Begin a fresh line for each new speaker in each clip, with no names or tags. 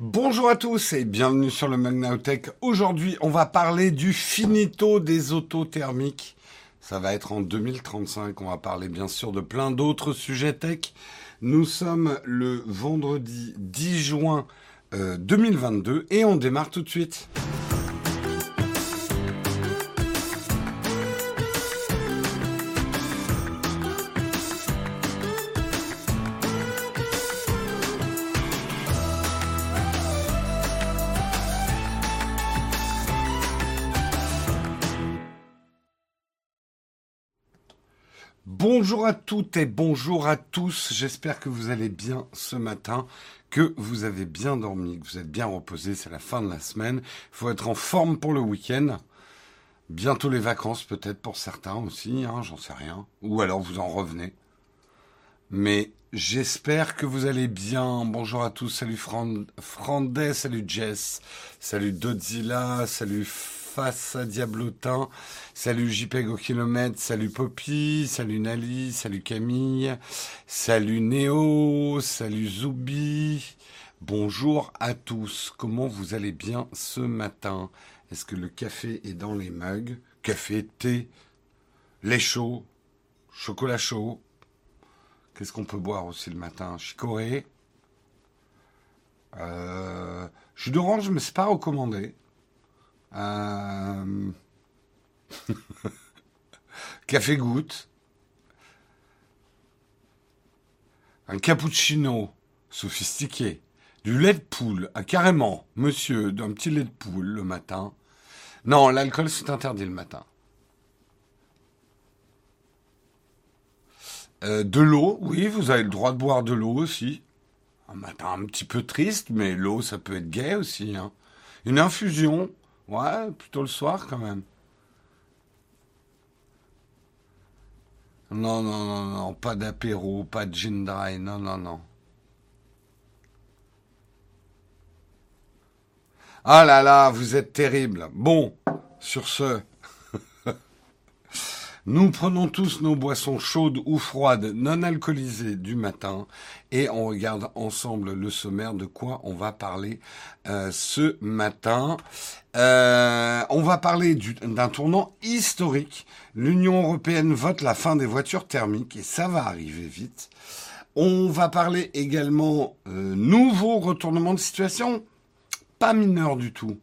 Bonjour à tous et bienvenue sur le Magnautech. Aujourd'hui, on va parler du finito des autos thermiques. Ça va être en 2035. On va parler bien sûr de plein d'autres sujets tech. Nous sommes le vendredi 10 juin 2022 euh, et on démarre tout de suite. Bonjour à toutes et bonjour à tous. J'espère que vous allez bien ce matin, que vous avez bien dormi, que vous êtes bien reposé. C'est la fin de la semaine. Il faut être en forme pour le week-end. Bientôt les vacances peut-être pour certains aussi, hein, j'en sais rien. Ou alors vous en revenez. Mais j'espère que vous allez bien. Bonjour à tous. Salut Frandet, salut Jess, salut Dodzilla, salut face à Diablotin. Salut JPEG au kilomètre, salut Poppy, salut Nali, salut Camille, salut Néo, salut Zoubi. Bonjour à tous, comment vous allez bien ce matin? Est-ce que le café est dans les mugs? Café, thé, lait chaud, chocolat chaud. Qu'est-ce qu'on peut boire aussi le matin? Chicorée. Euh, Jus d'orange, mais c'est pas recommandé. Euh, café goutte. Un cappuccino sophistiqué. Du lait de poule. Ah, carrément, monsieur, d'un petit lait de poule le matin. Non, l'alcool, c'est interdit le matin. Euh, de l'eau, oui, vous avez le droit de boire de l'eau aussi. Un matin un petit peu triste, mais l'eau, ça peut être gai aussi. Hein. Une infusion, Ouais, plutôt le soir quand même. Non, non, non, non, pas d'apéro, pas de gin dry, non, non, non. Ah là là, vous êtes terrible. Bon, sur ce, nous prenons tous nos boissons chaudes ou froides, non alcoolisées du matin, et on regarde ensemble le sommaire de quoi on va parler euh, ce matin. Euh, on va parler d'un tournant historique. L'Union européenne vote la fin des voitures thermiques et ça va arriver vite. On va parler également euh, nouveau retournement de situation, pas mineur du tout.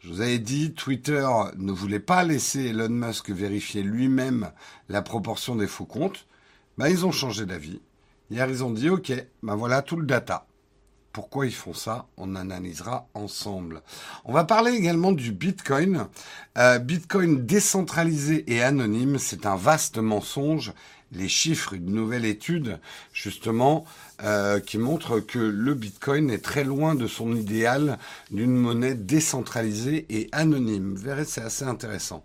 Je vous avais dit, Twitter ne voulait pas laisser Elon Musk vérifier lui-même la proportion des faux comptes. Ben, ils ont changé d'avis. Hier, ils ont dit, OK, ben voilà tout le data. Pourquoi ils font ça On analysera ensemble. On va parler également du Bitcoin. Euh, Bitcoin décentralisé et anonyme, c'est un vaste mensonge. Les chiffres d'une nouvelle étude, justement, euh, qui montre que le Bitcoin est très loin de son idéal d'une monnaie décentralisée et anonyme. Vous verrez, c'est assez intéressant.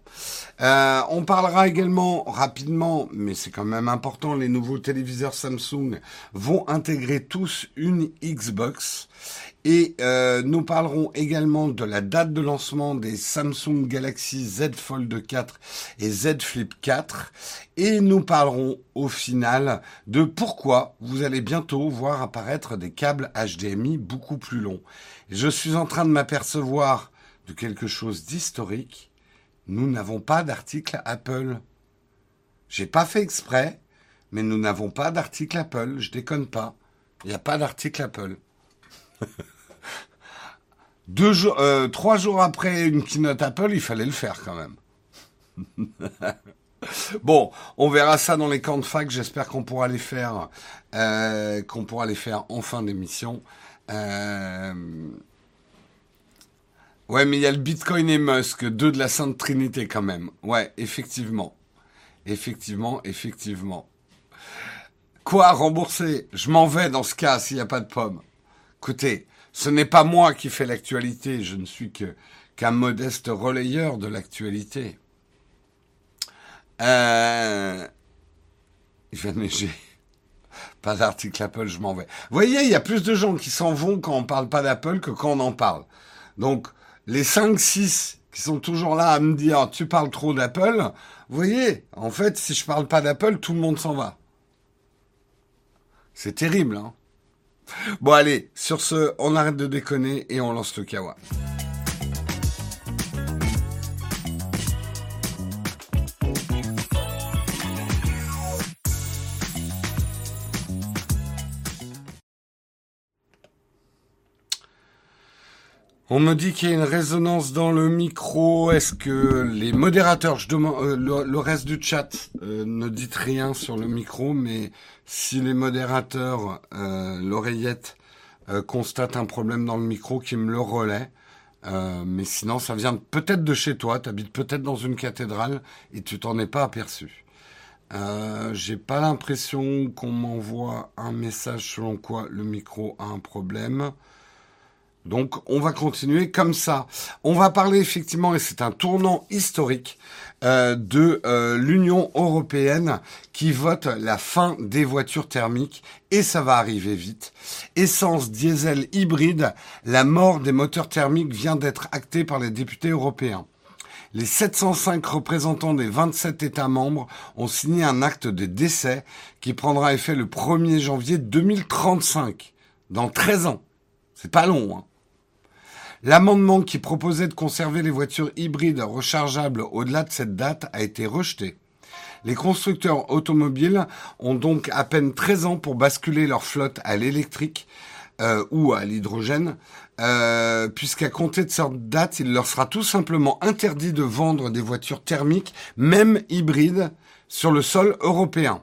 Euh, on parlera également rapidement, mais c'est quand même important, les nouveaux téléviseurs Samsung vont intégrer tous une Xbox. Et euh, nous parlerons également de la date de lancement des Samsung Galaxy Z Fold 4 et Z Flip 4. Et nous parlerons au final de pourquoi vous allez bientôt voir apparaître des câbles HDMI beaucoup plus longs. Je suis en train de m'apercevoir de quelque chose d'historique. Nous n'avons pas d'article Apple. J'ai pas fait exprès, mais nous n'avons pas d'article Apple. Je déconne pas. Il n'y a pas d'article Apple. Deux jours, euh, trois jours après une keynote Apple, il fallait le faire quand même. bon, on verra ça dans les camps de fac. J'espère qu'on pourra les faire, euh, qu'on pourra les faire en fin d'émission. Euh... Ouais, mais il y a le Bitcoin et Musk, deux de la Sainte Trinité quand même. Ouais, effectivement. Effectivement, effectivement. Quoi, rembourser Je m'en vais dans ce cas s'il n'y a pas de pommes. Écoutez, ce n'est pas moi qui fais l'actualité, je ne suis que qu'un modeste relayeur de l'actualité. Euh... Va neiger. Pas d'article Apple, je m'en vais. Vous voyez, il y a plus de gens qui s'en vont quand on parle pas d'Apple que quand on en parle. Donc, les 5-6 qui sont toujours là à me dire tu parles trop d'Apple, vous voyez, en fait, si je parle pas d'Apple, tout le monde s'en va. C'est terrible, hein Bon allez, sur ce, on arrête de déconner et on lance le kawa. On me dit qu'il y a une résonance dans le micro. Est-ce que les modérateurs, je demande euh, le, reste du chat, euh, ne dites rien sur le micro, mais si les modérateurs, euh, l'oreillette, constatent un problème dans le micro, qui me le relaient. mais sinon, ça vient peut-être de chez toi. Tu habites peut-être dans une cathédrale et tu t'en es pas aperçu. J'ai pas l'impression qu'on m'envoie un message selon quoi le micro a un problème. Donc on va continuer comme ça. On va parler effectivement, et c'est un tournant historique, euh, de euh, l'Union européenne qui vote la fin des voitures thermiques, et ça va arriver vite. Essence, diesel, hybride, la mort des moteurs thermiques vient d'être actée par les députés européens. Les 705 représentants des 27 États membres ont signé un acte de décès qui prendra effet le 1er janvier 2035, dans 13 ans. C'est pas long, hein. L'amendement qui proposait de conserver les voitures hybrides rechargeables au-delà de cette date a été rejeté. Les constructeurs automobiles ont donc à peine 13 ans pour basculer leur flotte à l'électrique euh, ou à l'hydrogène, euh, puisqu'à compter de cette date, il leur sera tout simplement interdit de vendre des voitures thermiques, même hybrides, sur le sol européen.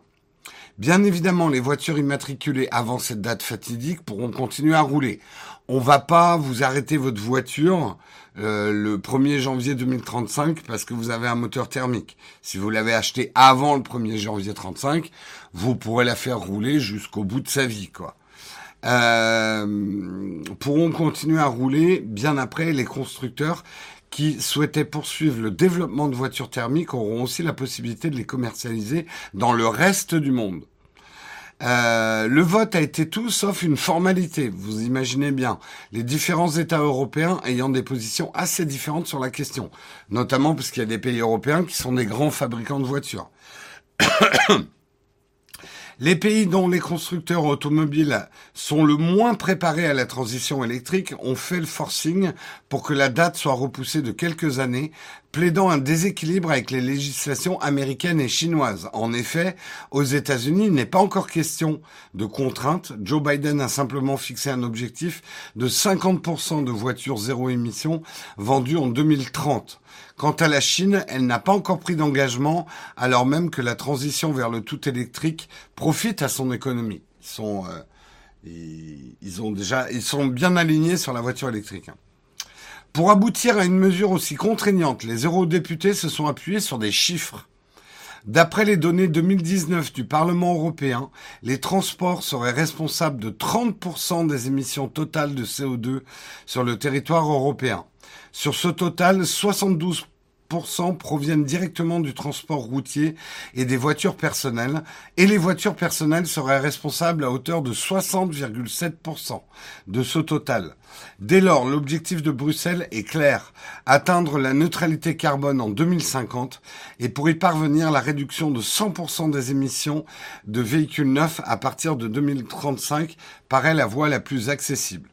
Bien évidemment, les voitures immatriculées avant cette date fatidique pourront continuer à rouler on va pas vous arrêter votre voiture euh, le 1er janvier 2035 parce que vous avez un moteur thermique. Si vous l'avez acheté avant le 1er janvier 35, vous pourrez la faire rouler jusqu'au bout de sa vie, quoi. Euh, pourront continuer à rouler bien après les constructeurs qui souhaitaient poursuivre le développement de voitures thermiques auront aussi la possibilité de les commercialiser dans le reste du monde. Euh, le vote a été tout sauf une formalité, vous imaginez bien, les différents États européens ayant des positions assez différentes sur la question, notamment parce qu'il y a des pays européens qui sont des grands fabricants de voitures. Les pays dont les constructeurs automobiles sont le moins préparés à la transition électrique ont fait le forcing pour que la date soit repoussée de quelques années, plaidant un déséquilibre avec les législations américaines et chinoises. En effet, aux États-Unis, il n'est pas encore question de contraintes. Joe Biden a simplement fixé un objectif de 50% de voitures zéro émission vendues en 2030. Quant à la Chine, elle n'a pas encore pris d'engagement, alors même que la transition vers le tout électrique profite à son économie. Ils sont, euh, ils, ont déjà, ils sont bien alignés sur la voiture électrique. Hein. Pour aboutir à une mesure aussi contraignante, les eurodéputés se sont appuyés sur des chiffres. D'après les données 2019 du Parlement européen, les transports seraient responsables de 30% des émissions totales de CO2 sur le territoire européen. Sur ce total, 72% proviennent directement du transport routier et des voitures personnelles, et les voitures personnelles seraient responsables à hauteur de 60,7% de ce total. Dès lors, l'objectif de Bruxelles est clair, atteindre la neutralité carbone en 2050, et pour y parvenir, la réduction de 100% des émissions de véhicules neufs à partir de 2035 paraît la voie la plus accessible.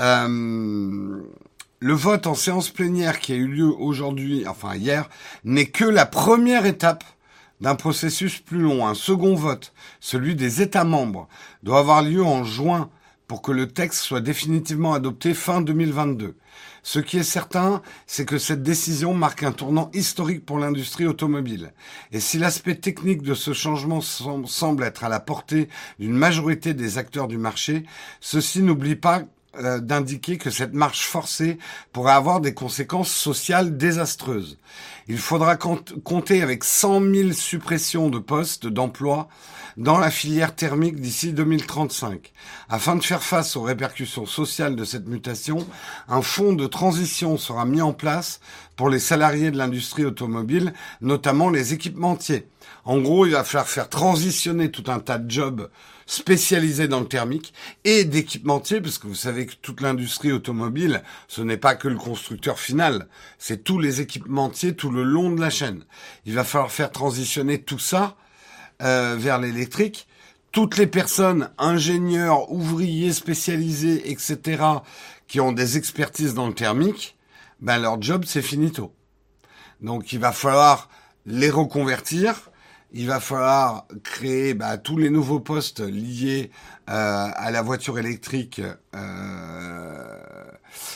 Euh, le vote en séance plénière qui a eu lieu aujourd'hui, enfin hier, n'est que la première étape d'un processus plus long. Un second vote, celui des États membres, doit avoir lieu en juin pour que le texte soit définitivement adopté fin 2022. Ce qui est certain, c'est que cette décision marque un tournant historique pour l'industrie automobile. Et si l'aspect technique de ce changement semble être à la portée d'une majorité des acteurs du marché, ceci n'oublie pas euh, d'indiquer que cette marche forcée pourrait avoir des conséquences sociales désastreuses. Il faudra compter avec 100 000 suppressions de postes d'emploi dans la filière thermique d'ici 2035. Afin de faire face aux répercussions sociales de cette mutation, un fonds de transition sera mis en place pour les salariés de l'industrie automobile, notamment les équipementiers. En gros, il va falloir faire transitionner tout un tas de jobs spécialisés dans le thermique et d'équipementiers, parce que vous savez que toute l'industrie automobile, ce n'est pas que le constructeur final, c'est tous les équipementiers tout le long de la chaîne. Il va falloir faire transitionner tout ça euh, vers l'électrique toutes les personnes, ingénieurs, ouvriers spécialisés, etc., qui ont des expertises dans le thermique, ben leur job c'est finito. Donc il va falloir les reconvertir, il va falloir créer bah, tous les nouveaux postes liés euh, à la voiture électrique. Euh,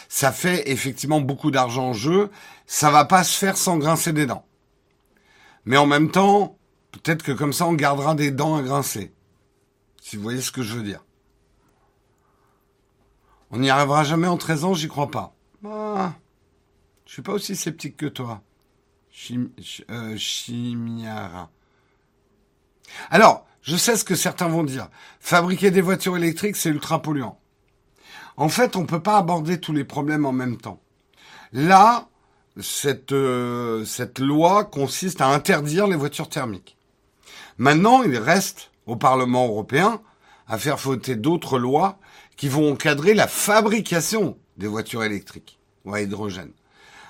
ça fait effectivement beaucoup d'argent en jeu. Ça va pas se faire sans grincer des dents. Mais en même temps, peut-être que comme ça, on gardera des dents à grincer. Si vous voyez ce que je veux dire. On n'y arrivera jamais en 13 ans, j'y crois pas. Ah, je suis pas aussi sceptique que toi. Euh, Chimiara. Alors, je sais ce que certains vont dire. Fabriquer des voitures électriques, c'est ultra polluant. En fait, on ne peut pas aborder tous les problèmes en même temps. Là, cette, euh, cette loi consiste à interdire les voitures thermiques. Maintenant, il reste au Parlement européen à faire voter d'autres lois qui vont encadrer la fabrication des voitures électriques ou à hydrogène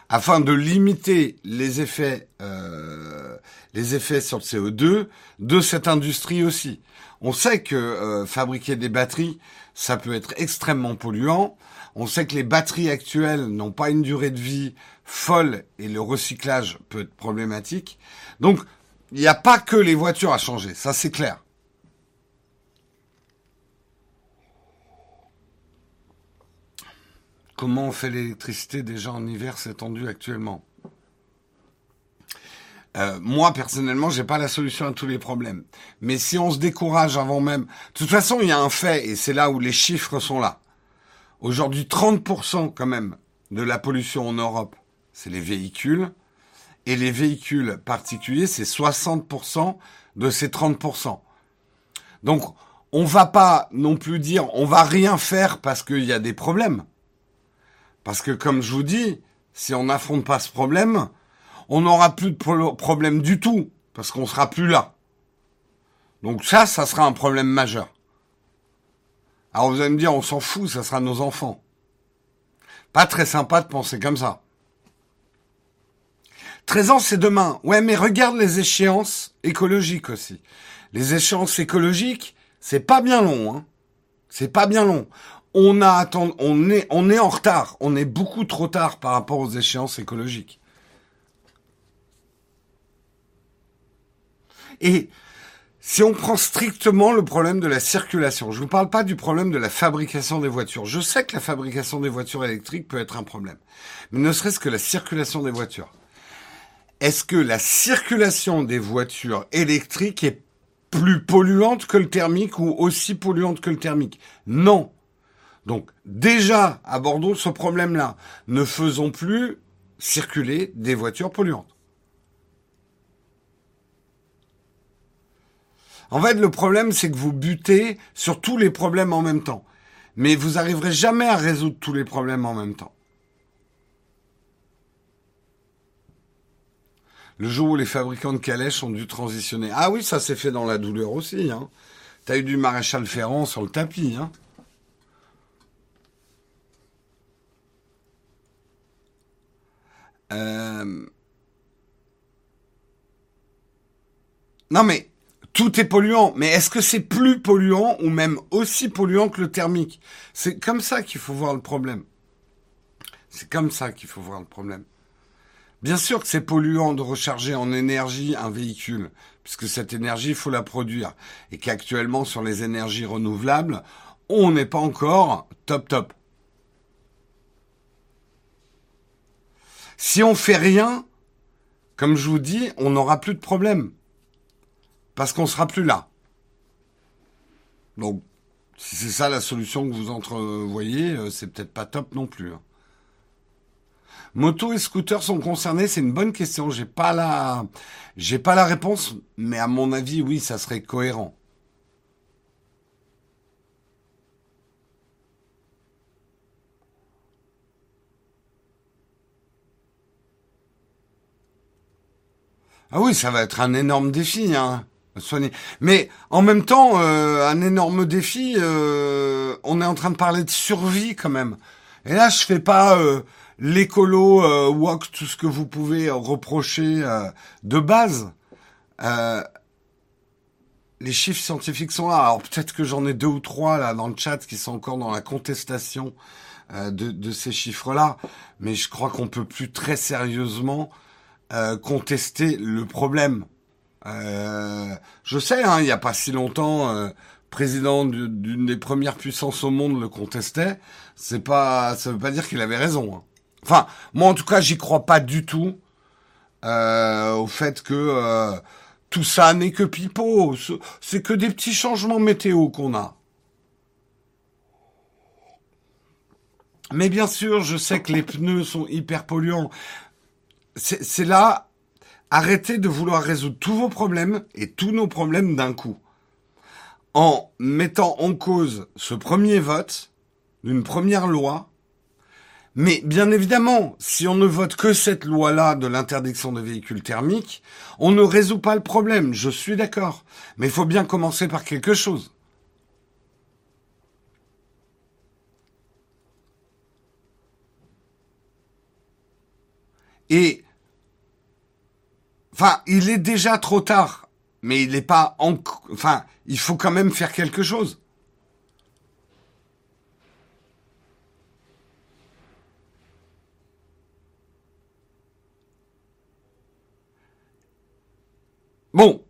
afin de limiter les effets, euh, les effets sur le CO2 de cette industrie aussi. On sait que euh, fabriquer des batteries, ça peut être extrêmement polluant. On sait que les batteries actuelles n'ont pas une durée de vie folle et le recyclage peut être problématique. Donc, il n'y a pas que les voitures à changer, ça c'est clair. Comment on fait l'électricité déjà en hiver C'est tendu actuellement euh, moi personnellement, j'ai pas la solution à tous les problèmes. Mais si on se décourage avant même, de toute façon, il y a un fait et c'est là où les chiffres sont là. Aujourd'hui, 30% quand même de la pollution en Europe, c'est les véhicules et les véhicules particuliers, c'est 60% de ces 30%. Donc, on va pas non plus dire on va rien faire parce qu'il y a des problèmes. Parce que comme je vous dis, si on n'affronte pas ce problème, on n'aura plus de problème du tout, parce qu'on sera plus là. Donc ça, ça sera un problème majeur. Alors vous allez me dire, on s'en fout, ça sera nos enfants. Pas très sympa de penser comme ça. 13 ans, c'est demain. Ouais, mais regarde les échéances écologiques aussi. Les échéances écologiques, c'est pas bien long, hein. C'est pas bien long on est, est en retard. On est beaucoup trop tard par rapport aux échéances écologiques. Et si on prend strictement le problème de la circulation, je ne vous parle pas du problème de la fabrication des voitures. Je sais que la fabrication des voitures électriques peut être un problème. Mais ne serait-ce que la circulation des voitures. Est-ce que la circulation des voitures électriques est plus polluante que le thermique ou aussi polluante que le thermique? Non. Donc déjà, Bordeaux, ce problème-là, ne faisons plus circuler des voitures polluantes. En fait, le problème, c'est que vous butez sur tous les problèmes en même temps. Mais vous n'arriverez jamais à résoudre tous les problèmes en même temps. Le jour où les fabricants de calèches ont dû transitionner. Ah oui, ça s'est fait dans la douleur aussi. Hein. T'as eu du maréchal Ferrand sur le tapis. Hein. Euh, non mais tout est polluant, mais est-ce que c'est plus polluant ou même aussi polluant que le thermique? C'est comme ça qu'il faut voir le problème. C'est comme ça qu'il faut voir le problème. Bien sûr que c'est polluant de recharger en énergie un véhicule, puisque cette énergie, il faut la produire. Et qu'actuellement, sur les énergies renouvelables, on n'est pas encore top top. Si on fait rien, comme je vous dis, on n'aura plus de problème. Parce qu'on sera plus là. Donc, si c'est ça la solution que vous entrevoyez, euh, c'est peut-être pas top non plus. Hein. Moto et scooter sont concernés, c'est une bonne question. J'ai pas la, j'ai pas la réponse, mais à mon avis, oui, ça serait cohérent. Ah oui, ça va être un énorme défi, hein. Mais en même temps, euh, un énorme défi. Euh, on est en train de parler de survie quand même. Et là, je fais pas euh, l'écolo walk, tout ce que vous pouvez reprocher de base. les chiffres scientifiques sont là. Alors peut-être que j'en ai deux ou trois là dans le chat qui sont encore dans la contestation euh, de, de, ces chiffres-là, mais je crois qu'on peut plus très sérieusement euh, contester le problème. Euh, je sais, hein, il n'y a pas si longtemps, euh, président d'une des premières puissances au monde le contestait. C'est pas, ça veut pas dire qu'il avait raison. Hein. Enfin, moi en tout cas, j'y crois pas du tout au fait que tout ça n'est que pipeau. C'est que des petits changements météo qu'on a. Mais bien sûr, je sais que les pneus sont hyper polluants. C'est là, arrêtez de vouloir résoudre tous vos problèmes et tous nos problèmes d'un coup. En mettant en cause ce premier vote d'une première loi mais bien évidemment, si on ne vote que cette loi-là de l'interdiction des véhicules thermiques, on ne résout pas le problème, je suis d'accord. Mais il faut bien commencer par quelque chose. Et, enfin, il est déjà trop tard, mais il n'est pas en, enfin, il faut quand même faire quelque chose. Bon,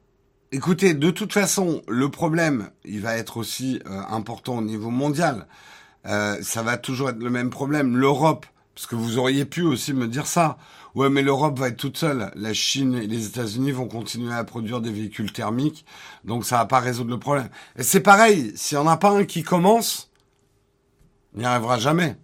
écoutez, de toute façon, le problème, il va être aussi euh, important au niveau mondial. Euh, ça va toujours être le même problème. L'Europe, parce que vous auriez pu aussi me dire ça. Ouais, mais l'Europe va être toute seule. La Chine et les États-Unis vont continuer à produire des véhicules thermiques, donc ça va pas résoudre le problème. Et c'est pareil, s'il n'y en a pas un qui commence, il n'y arrivera jamais.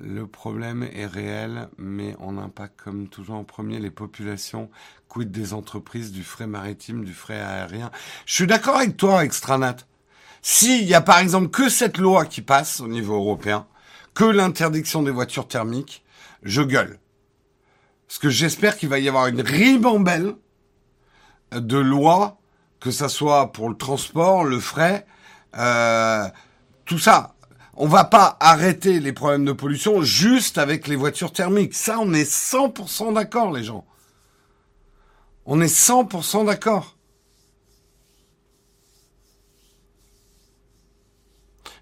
Le problème est réel, mais on impacte comme toujours en premier les populations, quid des entreprises, du frais maritime, du frais aérien. Je suis d'accord avec toi, Extranat. S'il y a par exemple que cette loi qui passe au niveau européen, que l'interdiction des voitures thermiques, je gueule. Parce que j'espère qu'il va y avoir une ribambelle de lois, que ça soit pour le transport, le frais, euh, tout ça on va pas arrêter les problèmes de pollution juste avec les voitures thermiques. Ça, on est 100% d'accord, les gens. On est 100% d'accord.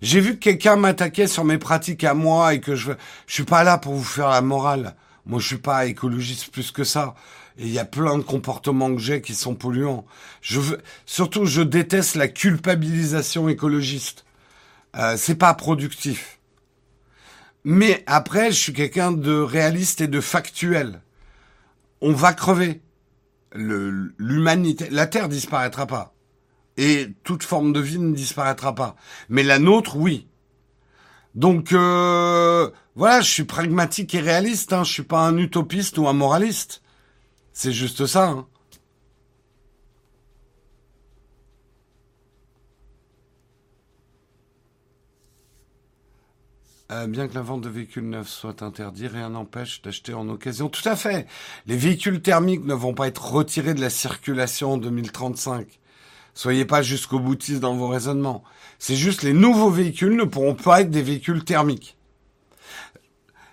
J'ai vu que quelqu'un m'attaquait sur mes pratiques à moi et que je je suis pas là pour vous faire la morale. Moi, je suis pas écologiste plus que ça. Il y a plein de comportements que j'ai qui sont polluants. Je veux, surtout, je déteste la culpabilisation écologiste. Euh, c'est pas productif. Mais après, je suis quelqu'un de réaliste et de factuel. On va crever. L'humanité, la Terre disparaîtra pas. Et toute forme de vie ne disparaîtra pas. Mais la nôtre, oui. Donc euh, voilà, je suis pragmatique et réaliste. Hein. Je suis pas un utopiste ou un moraliste. C'est juste ça. Hein. Euh, bien que la vente de véhicules neufs soit interdite, rien n'empêche d'acheter en occasion. Tout à fait. Les véhicules thermiques ne vont pas être retirés de la circulation en 2035. Soyez pas jusqu'au boutiste dans vos raisonnements. C'est juste les nouveaux véhicules ne pourront pas être des véhicules thermiques.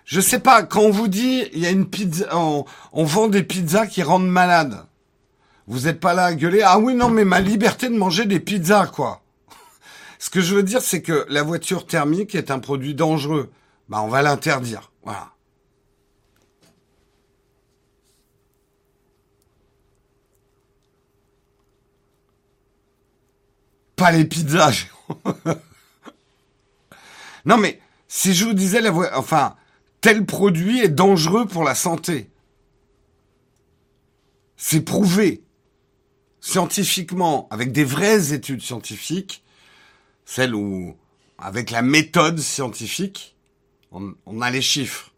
Je sais pas, quand on vous dit, il y a une pizza, on, on vend des pizzas qui rendent malades. Vous n'êtes pas là à gueuler, ah oui, non, mais ma liberté de manger des pizzas, quoi. Ce que je veux dire, c'est que la voiture thermique est un produit dangereux. Bah, on va l'interdire. Voilà. Pas les pizzas. non, mais si je vous disais la voiture, enfin, tel produit est dangereux pour la santé. C'est prouvé scientifiquement, avec des vraies études scientifiques, celle où, avec la méthode scientifique, on, a les chiffres.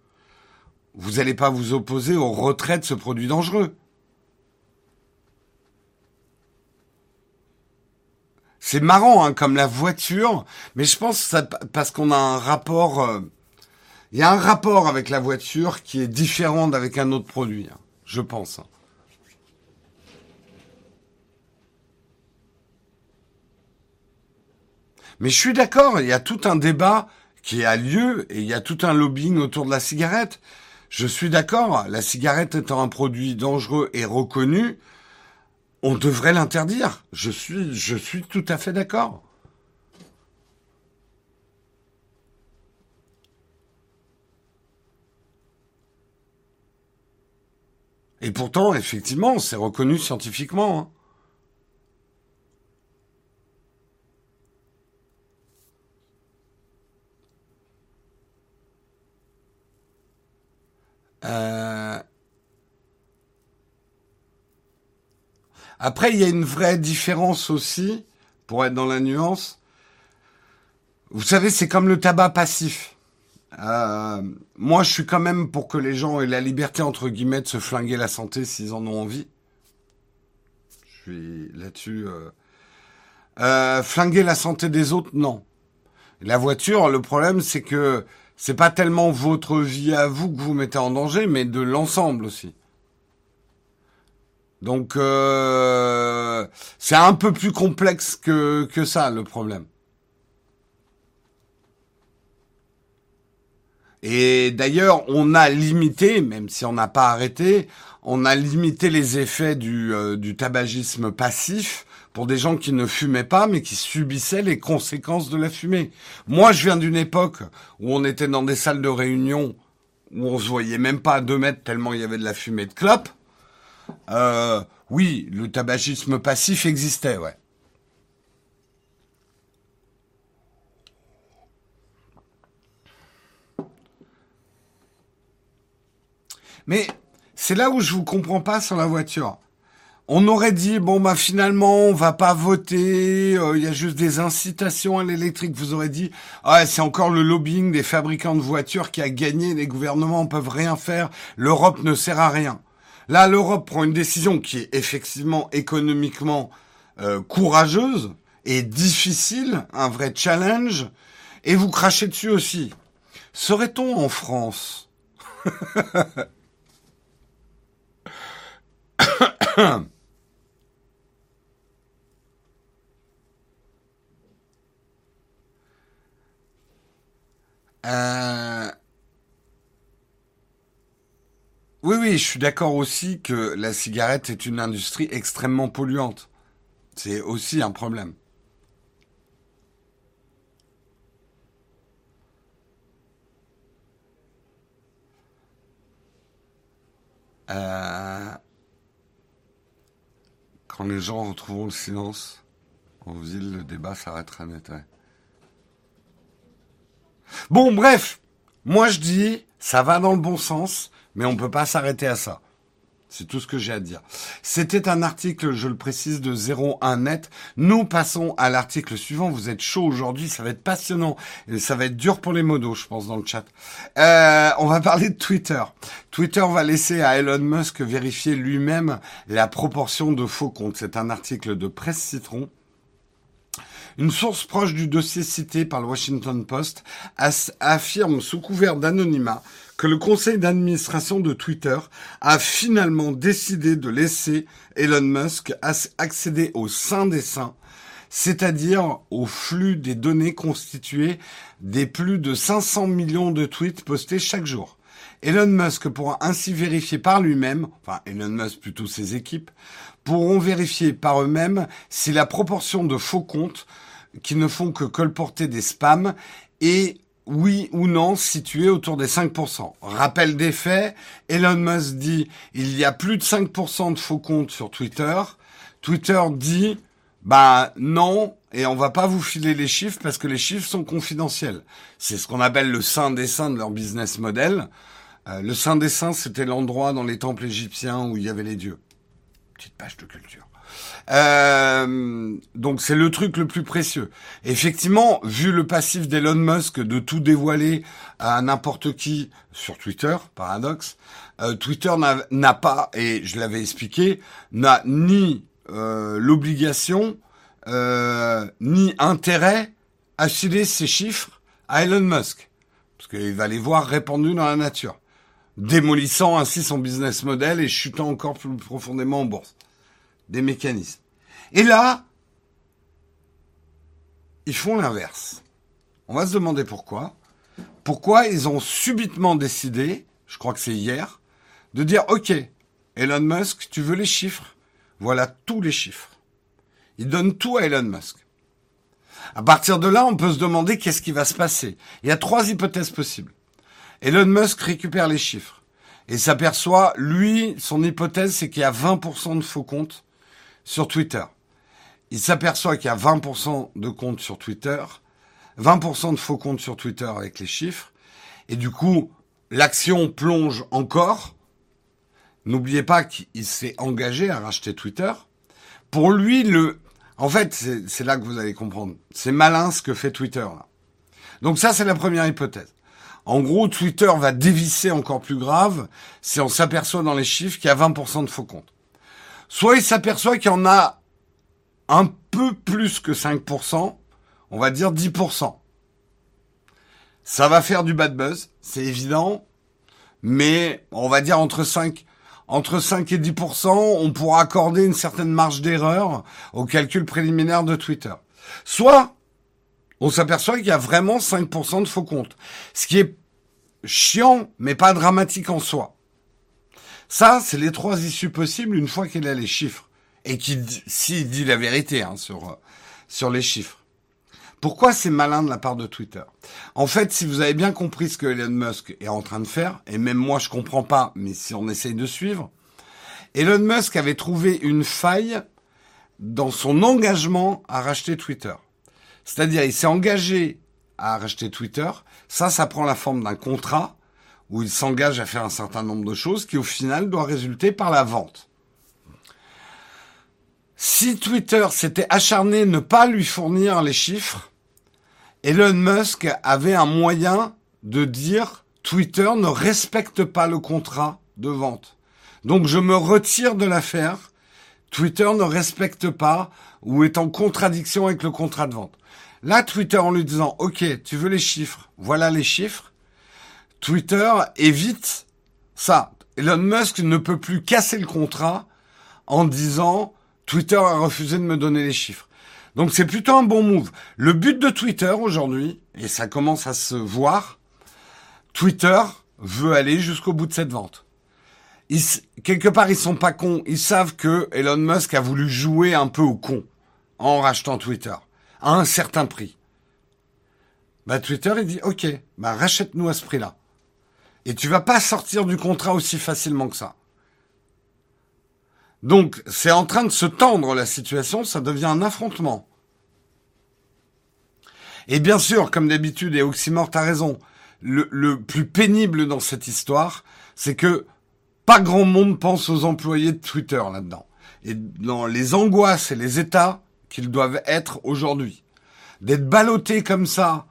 Vous n'allez pas vous opposer au retrait de ce produit dangereux. C'est marrant, hein, comme la voiture, mais je pense ça, parce qu'on a un rapport, euh, il y a un rapport avec la voiture qui est différent d'avec un autre produit, hein, je pense. Mais je suis d'accord, il y a tout un débat qui a lieu et il y a tout un lobbying autour de la cigarette. Je suis d'accord, la cigarette étant un produit dangereux et reconnu, on devrait l'interdire. Je suis, je suis tout à fait d'accord. Et pourtant, effectivement, c'est reconnu scientifiquement. Hein. Euh, après, il y a une vraie différence aussi, pour être dans la nuance. Vous savez, c'est comme le tabac passif. Euh, moi, je suis quand même pour que les gens aient la liberté, entre guillemets, de se flinguer la santé s'ils en ont envie. Je suis là-dessus. Euh... Flinguer la santé des autres, non. La voiture, le problème, c'est que c'est pas tellement votre vie à vous que vous mettez en danger, mais de l'ensemble aussi. Donc, euh, c'est un peu plus complexe que, que ça, le problème. Et d'ailleurs, on a limité, même si on n'a pas arrêté, on a limité les effets du, euh, du tabagisme passif pour des gens qui ne fumaient pas, mais qui subissaient les conséquences de la fumée. Moi, je viens d'une époque où on était dans des salles de réunion où on se voyait même pas à deux mètres tellement il y avait de la fumée de clope. Euh, oui, le tabagisme passif existait, ouais. Mais c'est là où je vous comprends pas sur la voiture. On aurait dit bon bah finalement on va pas voter, euh, il y a juste des incitations à l'électrique. Vous aurez dit ah c'est encore le lobbying des fabricants de voitures qui a gagné, les gouvernements ne peuvent rien faire, l'Europe ne sert à rien. Là l'Europe prend une décision qui est effectivement économiquement euh, courageuse et difficile, un vrai challenge, et vous crachez dessus aussi. Serait-on en France Euh, oui, oui, je suis d'accord aussi que la cigarette est une industrie extrêmement polluante. C'est aussi un problème. Euh, quand les gens retrouveront le silence, vous dit le débat s'arrêtera net. Bon, bref, moi je dis, ça va dans le bon sens, mais on ne peut pas s'arrêter à ça. C'est tout ce que j'ai à dire. C'était un article, je le précise, de 01 net. Nous passons à l'article suivant. Vous êtes chaud aujourd'hui, ça va être passionnant. Ça va être dur pour les modos, je pense, dans le chat. Euh, on va parler de Twitter. Twitter va laisser à Elon Musk vérifier lui-même la proportion de faux comptes. C'est un article de Presse Citron. Une source proche du dossier cité par le Washington Post affirme sous couvert d'anonymat que le conseil d'administration de Twitter a finalement décidé de laisser Elon Musk accéder au sein des saints, c'est-à-dire au flux des données constituées des plus de 500 millions de tweets postés chaque jour. Elon Musk pourra ainsi vérifier par lui-même, enfin Elon Musk plutôt ses équipes, pourront vérifier par eux-mêmes si la proportion de faux comptes qui ne font que colporter des spams et oui ou non situé autour des 5%. Rappel des faits, Elon Musk dit il y a plus de 5% de faux comptes sur Twitter. Twitter dit bah non et on va pas vous filer les chiffres parce que les chiffres sont confidentiels. C'est ce qu'on appelle le saint des saints de leur business model. Euh, le saint des saints, c'était l'endroit dans les temples égyptiens où il y avait les dieux. Petite page de culture. Euh, donc c'est le truc le plus précieux. Effectivement, vu le passif d'Elon Musk de tout dévoiler à n'importe qui sur Twitter, paradoxe, euh, Twitter n'a pas, et je l'avais expliqué, n'a ni euh, l'obligation ni intérêt à filer ses chiffres à Elon Musk, parce qu'il va les voir répandus dans la nature, démolissant ainsi son business model et chutant encore plus profondément en bourse des mécanismes. Et là, ils font l'inverse. On va se demander pourquoi. pourquoi ils ont subitement décidé, je crois que c'est hier, de dire OK, Elon Musk, tu veux les chiffres? Voilà tous les chiffres. Ils donnent tout à Elon Musk. À partir de là, on peut se demander qu'est-ce qui va se passer. Il y a trois hypothèses possibles. Elon Musk récupère les chiffres et s'aperçoit, lui, son hypothèse, c'est qu'il y a 20% de faux comptes sur Twitter. Il s'aperçoit qu'il y a 20% de comptes sur Twitter 20% de faux comptes sur Twitter avec les chiffres. Et du coup, l'action plonge encore. N'oubliez pas qu'il s'est engagé à racheter Twitter. Pour lui, le, en fait, c'est là que vous allez comprendre. C'est malin ce que fait Twitter. Là. Donc ça, c'est la première hypothèse. En gros, Twitter va dévisser encore plus grave si on s'aperçoit dans les chiffres qu'il y a 20% de faux comptes. Soit il s'aperçoit qu'il y en a un peu plus que 5%, on va dire 10%. Ça va faire du bad buzz, c'est évident, mais on va dire entre 5, entre 5 et 10%, on pourra accorder une certaine marge d'erreur au calcul préliminaire de Twitter. Soit, on s'aperçoit qu'il y a vraiment 5% de faux comptes. Ce qui est chiant, mais pas dramatique en soi. Ça, c'est les trois issues possibles une fois qu'il a les chiffres. Et qu'il, s'il dit la vérité, hein, sur, sur les chiffres. Pourquoi c'est malin de la part de Twitter? En fait, si vous avez bien compris ce que Elon Musk est en train de faire, et même moi je comprends pas, mais si on essaye de suivre, Elon Musk avait trouvé une faille dans son engagement à racheter Twitter. C'est-à-dire, il s'est engagé à racheter Twitter. Ça, ça prend la forme d'un contrat où il s'engage à faire un certain nombre de choses qui, au final, doit résulter par la vente. Si Twitter s'était acharné ne pas lui fournir les chiffres, Elon Musk avait un moyen de dire Twitter ne respecte pas le contrat de vente. Donc je me retire de l'affaire. Twitter ne respecte pas ou est en contradiction avec le contrat de vente. Là, Twitter en lui disant OK, tu veux les chiffres, voilà les chiffres. Twitter évite ça. Elon Musk ne peut plus casser le contrat en disant Twitter a refusé de me donner les chiffres. Donc c'est plutôt un bon move. Le but de Twitter aujourd'hui, et ça commence à se voir, Twitter veut aller jusqu'au bout de cette vente. quelque part, ils sont pas cons. Ils savent que Elon Musk a voulu jouer un peu au con en rachetant Twitter à un certain prix. Bah, Twitter, il dit, OK, bah, rachète-nous à ce prix-là. Et tu vas pas sortir du contrat aussi facilement que ça. Donc, c'est en train de se tendre la situation, ça devient un affrontement. Et bien sûr, comme d'habitude, et Oxymore a raison, le, le, plus pénible dans cette histoire, c'est que pas grand monde pense aux employés de Twitter là-dedans. Et dans les angoisses et les états qu'ils doivent être aujourd'hui. D'être ballottés comme ça,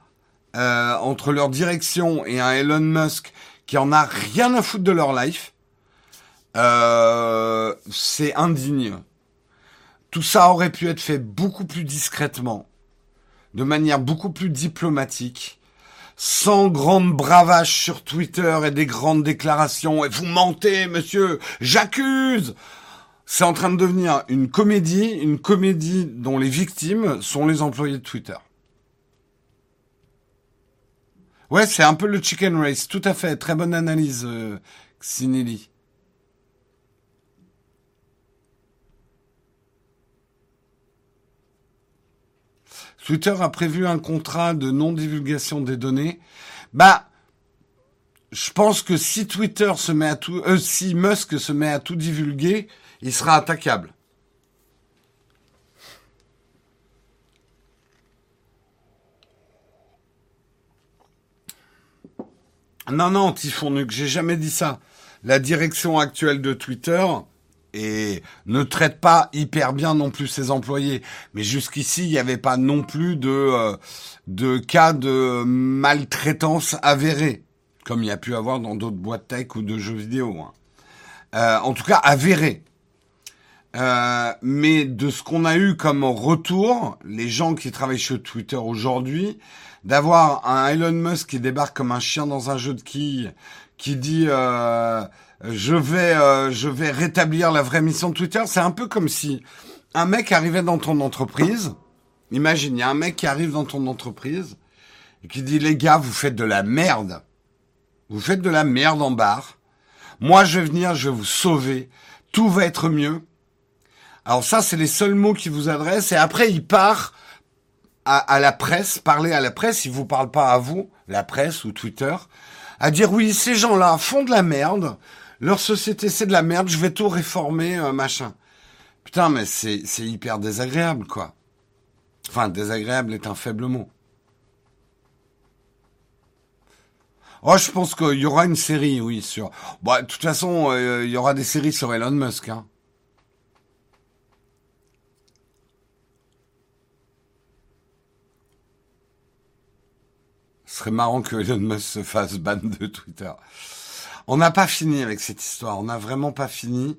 euh, entre leur direction et un Elon Musk qui en a rien à foutre de leur life, euh, c'est indigne. Tout ça aurait pu être fait beaucoup plus discrètement, de manière beaucoup plus diplomatique, sans grande bravage sur Twitter et des grandes déclarations. Et vous mentez, monsieur, j'accuse. C'est en train de devenir une comédie, une comédie dont les victimes sont les employés de Twitter. Ouais, c'est un peu le chicken race, tout à fait. Très bonne analyse, euh, Twitter a prévu un contrat de non-divulgation des données. Bah, je pense que si Twitter se met à tout, euh, si Musk se met à tout divulguer, il sera attaquable. Non, non, Typhon j'ai jamais dit ça. La direction actuelle de Twitter, et ne traite pas hyper bien non plus ses employés. Mais jusqu'ici, il n'y avait pas non plus de, euh, de cas de maltraitance avérée, comme il y a pu avoir dans d'autres boîtes tech ou de jeux vidéo. Hein. Euh, en tout cas, avéré. Euh, mais de ce qu'on a eu comme retour, les gens qui travaillent sur Twitter aujourd'hui, d'avoir un Elon Musk qui débarque comme un chien dans un jeu de quilles, qui dit euh, je vais euh, je vais rétablir la vraie mission de Twitter. C'est un peu comme si un mec arrivait dans ton entreprise. Imagine, il y a un mec qui arrive dans ton entreprise et qui dit les gars, vous faites de la merde. Vous faites de la merde en barre. Moi, je vais venir, je vais vous sauver. Tout va être mieux. Alors ça, c'est les seuls mots qu'il vous adresse. Et après, il part à, la presse, parler à la presse. Il vous parle pas à vous, la presse ou Twitter, à dire oui, ces gens-là font de la merde. Leur société, c'est de la merde. Je vais tout réformer, euh, machin. Putain, mais c'est hyper désagréable, quoi. Enfin, désagréable est un faible mot. Oh, je pense qu'il y aura une série, oui, sur. Bon, de toute façon, euh, il y aura des séries sur Elon Musk. Hein. Ce serait marrant que Elon Musk se fasse ban de Twitter. On n'a pas fini avec cette histoire. On n'a vraiment pas fini.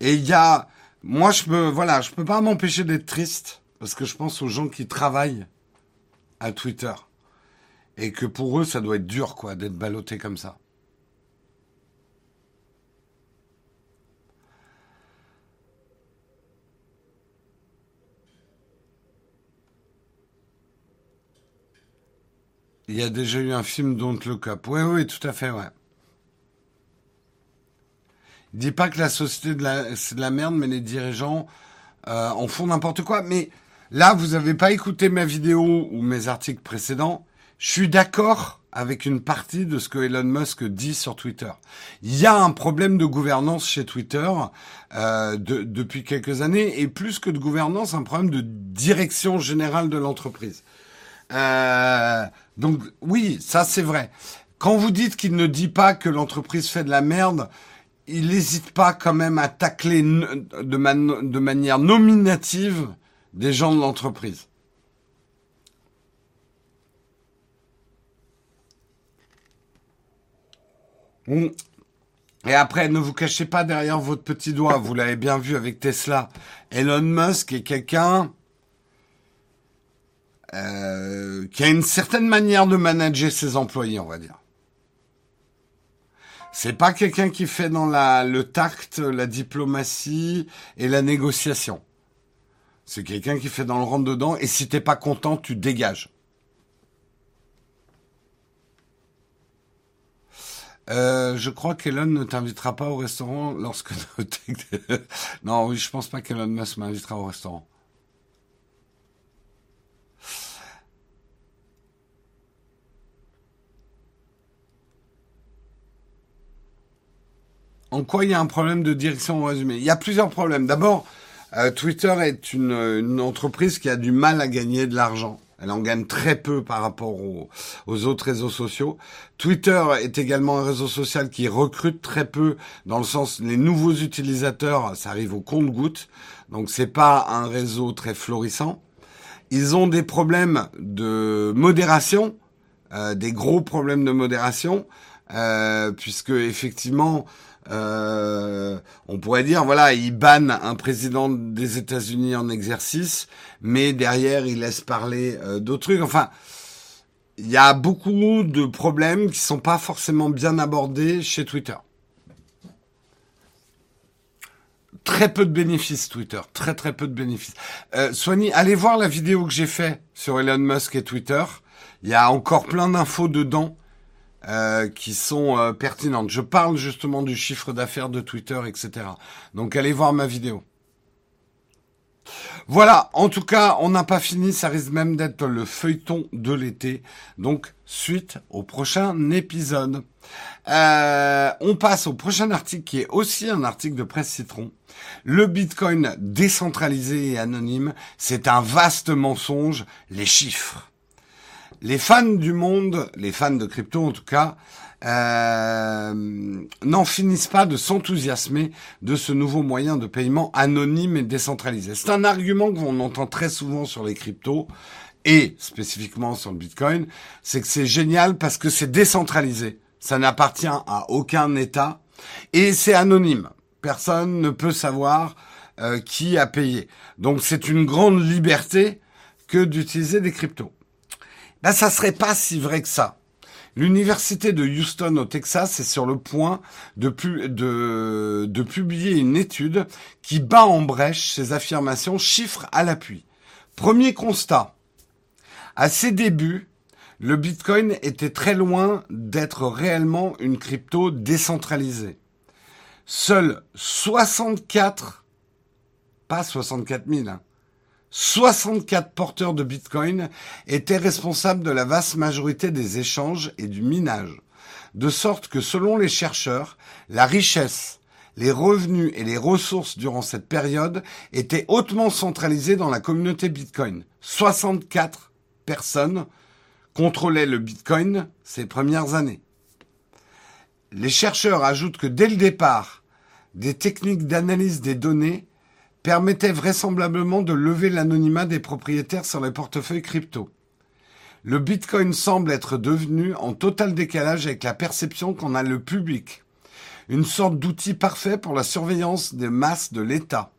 Et il y a, moi, je peux, voilà, je peux pas m'empêcher d'être triste parce que je pense aux gens qui travaillent à Twitter et que pour eux, ça doit être dur, quoi, d'être ballotté comme ça. Il y a déjà eu un film Don't Look Up. Oui, oui, tout à fait, ouais. Il dit pas que la société de c'est de la merde, mais les dirigeants euh, en font n'importe quoi. Mais là, vous n'avez pas écouté ma vidéo ou mes articles précédents. Je suis d'accord avec une partie de ce que Elon Musk dit sur Twitter. Il y a un problème de gouvernance chez Twitter euh, depuis quelques années, et plus que de gouvernance, un problème de direction générale de l'entreprise. Euh, donc oui, ça c'est vrai. Quand vous dites qu'il ne dit pas que l'entreprise fait de la merde, il n'hésite pas quand même à tacler de, de manière nominative des gens de l'entreprise. Et après, ne vous cachez pas derrière votre petit doigt. Vous l'avez bien vu avec Tesla. Elon Musk est quelqu'un euh, qui a une certaine manière de manager ses employés, on va dire. C'est pas quelqu'un qui fait dans la, le tact, la diplomatie et la négociation. C'est quelqu'un qui fait dans le rentre dedans et si t'es pas content, tu dégages. Euh, je crois qu'Elon ne t'invitera pas au restaurant lorsque... non, oui, je pense pas qu'Elon Musk m'invitera au restaurant. En quoi il y a un problème de direction au résumé? Il y a plusieurs problèmes. D'abord, euh, Twitter est une entreprise qui a du mal à gagner de l'argent. Elle en gagne très peu par rapport aux, autres réseaux sociaux. Twitter est également un réseau social qui recrute très peu dans le sens les nouveaux utilisateurs, ça arrive au compte-goutte. Donc c'est pas un réseau très florissant. Ils ont des problèmes de modération, euh, des gros problèmes de modération, euh, puisque effectivement euh, on pourrait dire, voilà, il banne un président des États-Unis en exercice, mais derrière, il laisse parler euh, d'autres trucs. Enfin, il y a beaucoup de problèmes qui sont pas forcément bien abordés chez Twitter. Très peu de bénéfices Twitter, très très peu de bénéfices. Euh, Soigny, allez voir la vidéo que j'ai fait sur Elon Musk et Twitter. Il y a encore plein d'infos dedans. Euh, qui sont euh, pertinentes. Je parle justement du chiffre d'affaires de Twitter, etc. Donc allez voir ma vidéo. Voilà, en tout cas, on n'a pas fini, ça risque même d'être le feuilleton de l'été. Donc, suite au prochain épisode. Euh, on passe au prochain article qui est aussi un article de Presse Citron. Le Bitcoin décentralisé et anonyme, c'est un vaste mensonge, les chiffres les fans du monde, les fans de crypto en tout cas, euh, n'en finissent pas de s'enthousiasmer de ce nouveau moyen de paiement anonyme et décentralisé. C'est un argument qu'on entend très souvent sur les cryptos et spécifiquement sur le Bitcoin, c'est que c'est génial parce que c'est décentralisé. Ça n'appartient à aucun État et c'est anonyme. Personne ne peut savoir euh, qui a payé. Donc c'est une grande liberté que d'utiliser des cryptos ben ça serait pas si vrai que ça. L'université de Houston au Texas est sur le point de, publier une étude qui bat en brèche ces affirmations chiffres à l'appui. Premier constat. À ses débuts, le Bitcoin était très loin d'être réellement une crypto décentralisée. Seuls 64, pas 64 000, 64 porteurs de Bitcoin étaient responsables de la vaste majorité des échanges et du minage. De sorte que selon les chercheurs, la richesse, les revenus et les ressources durant cette période étaient hautement centralisés dans la communauté Bitcoin. 64 personnes contrôlaient le Bitcoin ces premières années. Les chercheurs ajoutent que dès le départ, des techniques d'analyse des données permettait vraisemblablement de lever l'anonymat des propriétaires sur les portefeuilles crypto. Le Bitcoin semble être devenu en total décalage avec la perception qu'en a le public, une sorte d'outil parfait pour la surveillance des masses de l'État.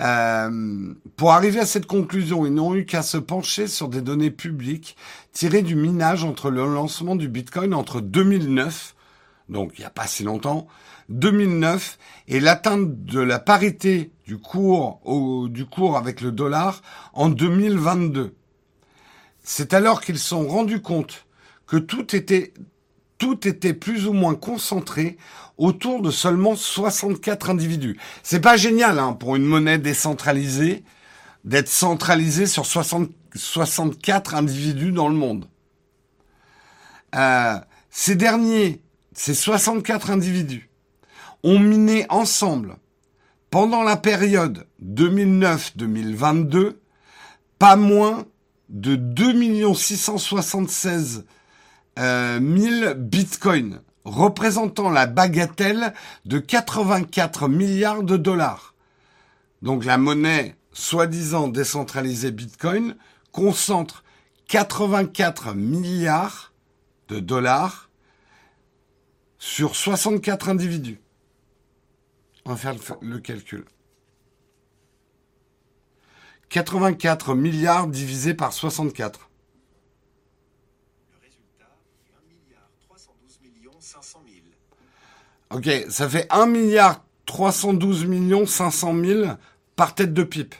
Euh, pour arriver à cette conclusion, ils n'ont eu qu'à se pencher sur des données publiques tirées du minage entre le lancement du Bitcoin entre 2009, donc il n'y a pas si longtemps, 2009 et l'atteinte de la parité du cours, au, du cours avec le dollar en 2022. C'est alors qu'ils se sont rendus compte que tout était, tout était plus ou moins concentré autour de seulement 64 individus. C'est pas génial hein, pour une monnaie décentralisée d'être centralisé sur 60, 64 individus dans le monde. Euh, ces derniers, ces 64 individus, ont miné ensemble pendant la période 2009-2022 pas moins de 2 676 000 bitcoins, représentant la bagatelle de 84 milliards de dollars. Donc la monnaie soi-disant décentralisée bitcoin concentre 84 milliards de dollars sur 64 individus. On va faire le, calcul. 84 milliards divisé par 64. Le résultat est 1 milliard 312 millions 500 000. Ok, ça fait 1 milliard 312 millions 500 000 par tête de pipe.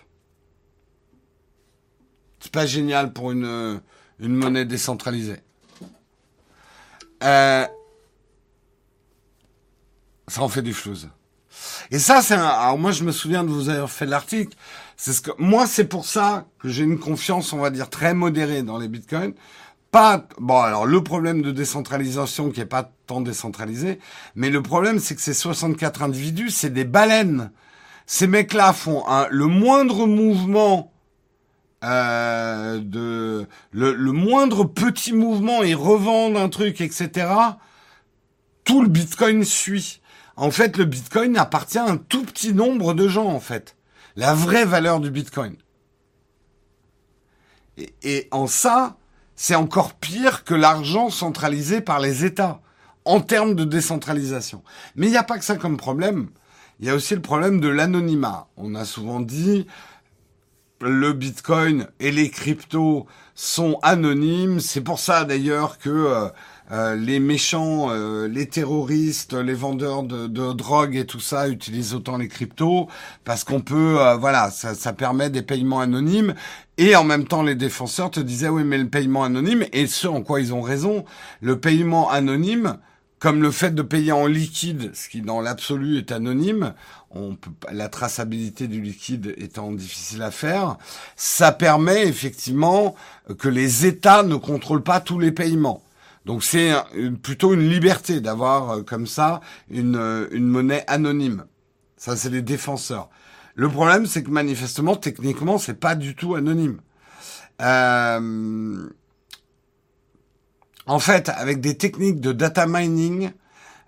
C'est pas génial pour une, une monnaie décentralisée. Euh, ça en fait du flouze. Et ça, c'est un... Alors moi, je me souviens de vous avoir fait l'article. C'est ce que moi, c'est pour ça que j'ai une confiance, on va dire, très modérée dans les bitcoins. Pas bon. Alors le problème de décentralisation qui est pas tant décentralisé, mais le problème, c'est que ces 64 individus, c'est des baleines. Ces mecs-là font un, le moindre mouvement. Euh, de le, le moindre petit mouvement, ils revendent un truc, etc. Tout le Bitcoin suit. En fait, le Bitcoin appartient à un tout petit nombre de gens, en fait. La vraie valeur du Bitcoin. Et, en ça, c'est encore pire que l'argent centralisé par les États, en termes de décentralisation. Mais il n'y a pas que ça comme problème. Il y a aussi le problème de l'anonymat. On a souvent dit, le Bitcoin et les cryptos sont anonymes. C'est pour ça d'ailleurs que euh, euh, les méchants, euh, les terroristes, les vendeurs de, de, drogue et tout ça utilisent autant les cryptos parce qu'on peut, euh, voilà, ça, ça, permet des paiements anonymes. Et en même temps, les défenseurs te disaient oui, mais le paiement anonyme et ce en quoi ils ont raison, le paiement anonyme, comme le fait de payer en liquide, ce qui dans l'absolu est anonyme, on peut, la traçabilité du liquide étant difficile à faire, ça permet effectivement que les États ne contrôlent pas tous les paiements. Donc c'est plutôt une liberté d'avoir euh, comme ça une, euh, une monnaie anonyme. Ça, c'est les défenseurs. Le problème, c'est que manifestement, techniquement, c'est pas du tout anonyme. Euh, en fait, avec des techniques de data mining,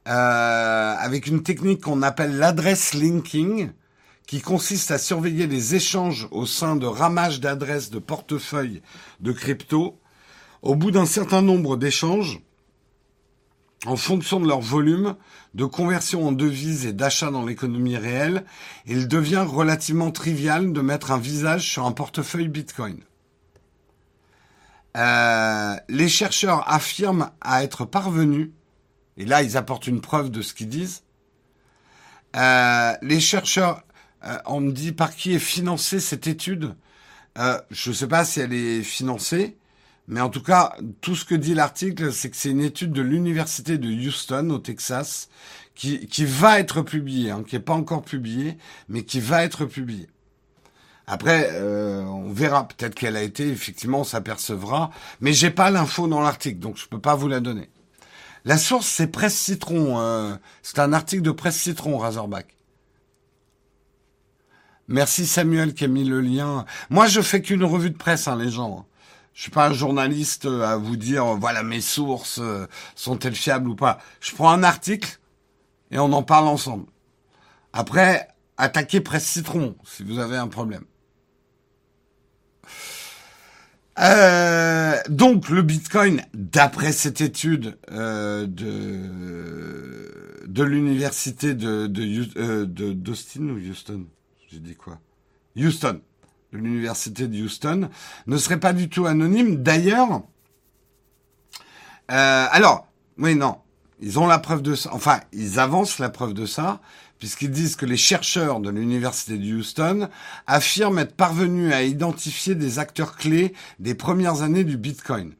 euh, avec une technique qu'on appelle l'adresse linking, qui consiste à surveiller les échanges au sein de ramages d'adresses de portefeuilles de crypto, au bout d'un certain nombre d'échanges, en fonction de leur volume de conversion en devises et d'achat dans l'économie réelle, il devient relativement trivial de mettre un visage sur un portefeuille Bitcoin. Euh, les chercheurs affirment à être parvenus, et là ils apportent une preuve de ce qu'ils disent, euh, les chercheurs, euh, on me dit par qui est financée cette étude, je ne sais pas si elle est financée, Mais en tout cas, tout ce que dit l'article, c'est que c'est une étude de l'université de Houston, au Texas, qui, qui va être publiée, hein, qui n'est pas encore publiée, mais qui va être publiée. Après, euh, on verra. Peut-être qu'elle a été, effectivement, on s'apercevra. Mais j'ai pas l'info dans l'article, donc je peux pas vous la donner. La source, c'est Presse Citron. Euh, c'est un article de Presse Citron, Razorback. Merci Samuel qui a mis le lien. Moi, je fais qu'une revue de presse, hein, les gens. Je suis pas un journaliste à vous dire, voilà, mes sources euh, sont-elles fiables ou pas. Je prends un article et on en parle ensemble. Après, attaquez Presse Citron si vous avez un problème. Euh, donc le Bitcoin, d'après cette étude euh, de de l'université de de, euh, d'Austin ou Houston, j'ai dit quoi? Houston, de l'université de Houston, ne serait pas du tout anonyme. D'ailleurs, euh, alors oui non, ils ont la preuve de ça. Enfin, ils avancent la preuve de ça puisqu'ils disent que les chercheurs de l'université de Houston affirment être parvenus à identifier des acteurs clés des premières années du Bitcoin.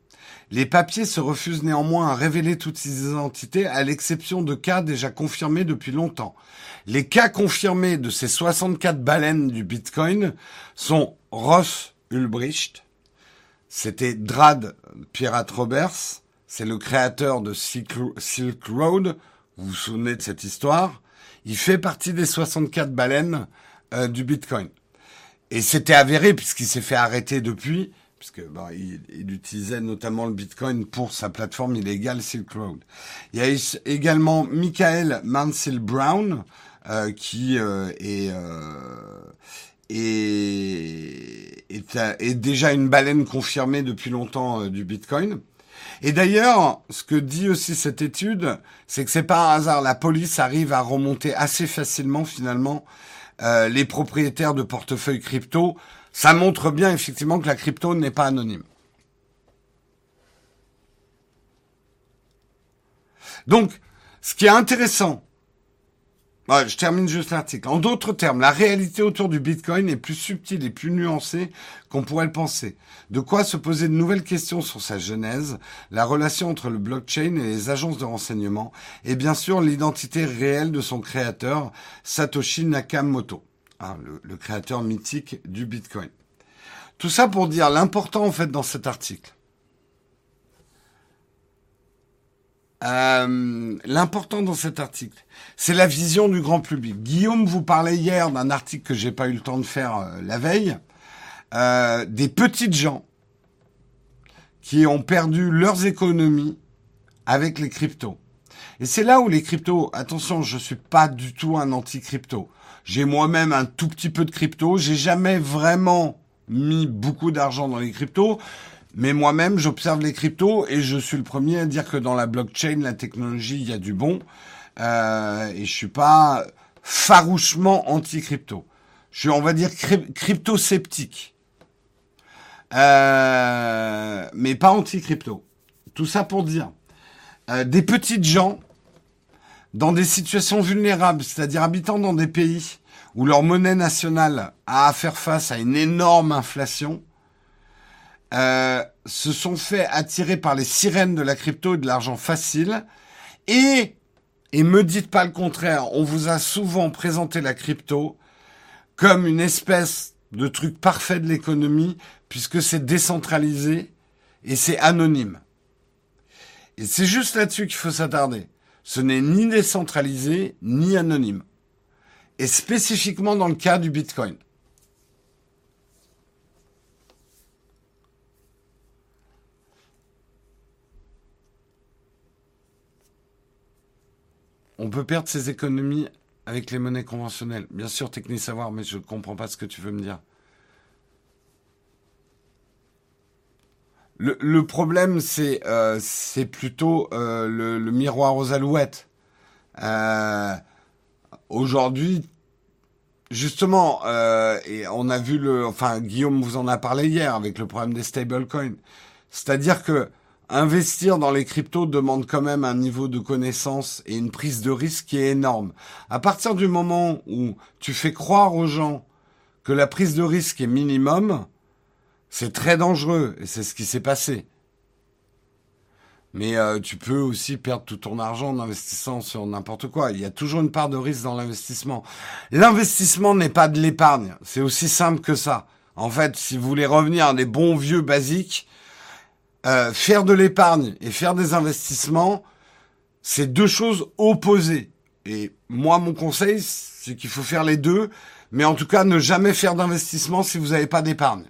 Les papiers se refusent néanmoins à révéler toutes ces identités, à l'exception de cas déjà confirmés depuis longtemps. Les cas confirmés de ces 64 baleines du Bitcoin sont Ross Ulbricht, c'était Drad Pirate Roberts, c'est le créateur de Silk Road, vous vous souvenez de cette histoire, il fait partie des 64 baleines euh, du Bitcoin. Et c'était avéré puisqu'il s'est fait arrêter depuis, puisque il, utilisait notamment le Bitcoin pour sa plateforme illégale Silk Road. Il y a également Michael Mansell Brown qui euh, est, est, est, est, déjà une baleine confirmée depuis longtemps du Bitcoin. Et d'ailleurs, ce que dit aussi cette étude, c'est que c'est pas un hasard. La police arrive à remonter assez facilement finalement euh, les propriétaires de portefeuilles crypto. Ça montre bien effectivement que la crypto n'est pas anonyme. Donc, ce qui est intéressant, je termine juste l'article. En d'autres termes, la réalité autour du Bitcoin est plus subtile et plus nuancée qu'on pourrait le penser. De quoi se poser de nouvelles questions sur sa genèse, la relation entre le blockchain et les agences de renseignement, et bien sûr l'identité réelle de son créateur, Satoshi Nakamoto, hein, le, le créateur mythique du Bitcoin. Tout ça pour dire l'important en fait dans cet article. Euh, l'important dans cet article, c'est la vision du grand public. Guillaume vous parlait hier d'un article que j'ai pas eu le temps de faire euh, la veille, euh, des petites gens qui ont perdu leurs économies avec les cryptos. Et c'est là où les cryptos, attention, je suis pas du tout un anti-crypto. J'ai moi-même un tout petit peu de crypto. J'ai jamais vraiment mis beaucoup d'argent dans les cryptos. Mais moi-même, j'observe les cryptos et je suis le premier à dire que dans la blockchain, la technologie, il y a du bon. Euh, et je suis pas farouchement anti-crypto. Je suis, on va dire, crypto-sceptique. Euh, mais pas anti-crypto. Tout ça pour dire, euh, des petites gens dans des situations vulnérables, c'est-à-dire habitant dans des pays où leur monnaie nationale a à faire face à une énorme inflation, euh, se sont fait attirer par les sirènes de la crypto et de l'argent facile. Et, et me dites pas le contraire, on vous a souvent présenté la crypto comme une espèce de truc parfait de l'économie, puisque c'est décentralisé et c'est anonyme. Et c'est juste là-dessus qu'il faut s'attarder. Ce n'est ni décentralisé, ni anonyme. Et spécifiquement dans le cas du Bitcoin. On peut perdre ses économies avec les monnaies conventionnelles. Bien sûr, technique savoir, mais je ne comprends pas ce que tu veux me dire. Le, problème, c'est euh, plutôt euh, le, miroir aux alouettes. Euh, aujourd'hui, justement, et on a vu le, enfin Guillaume vous en a parlé hier avec le problème des stablecoins. C'est-à-dire que Investir dans les cryptos demande quand même un niveau de connaissance et une prise de risque qui est énorme. À partir du moment où tu fais croire aux gens que la prise de risque est minimum, c'est très dangereux et c'est ce qui s'est passé. Mais euh, tu peux aussi perdre tout ton argent en investissant sur n'importe quoi. Il y a toujours une part de risque dans l'investissement. L'investissement n'est pas de l'épargne. C'est aussi simple que ça. En fait, si vous voulez revenir à des bons vieux basiques, euh, faire de l'épargne et faire des investissements, c'est deux choses opposées. Et moi, mon conseil, c'est qu'il faut faire les deux, mais en tout cas, ne jamais faire d'investissement si vous n'avez pas d'épargne.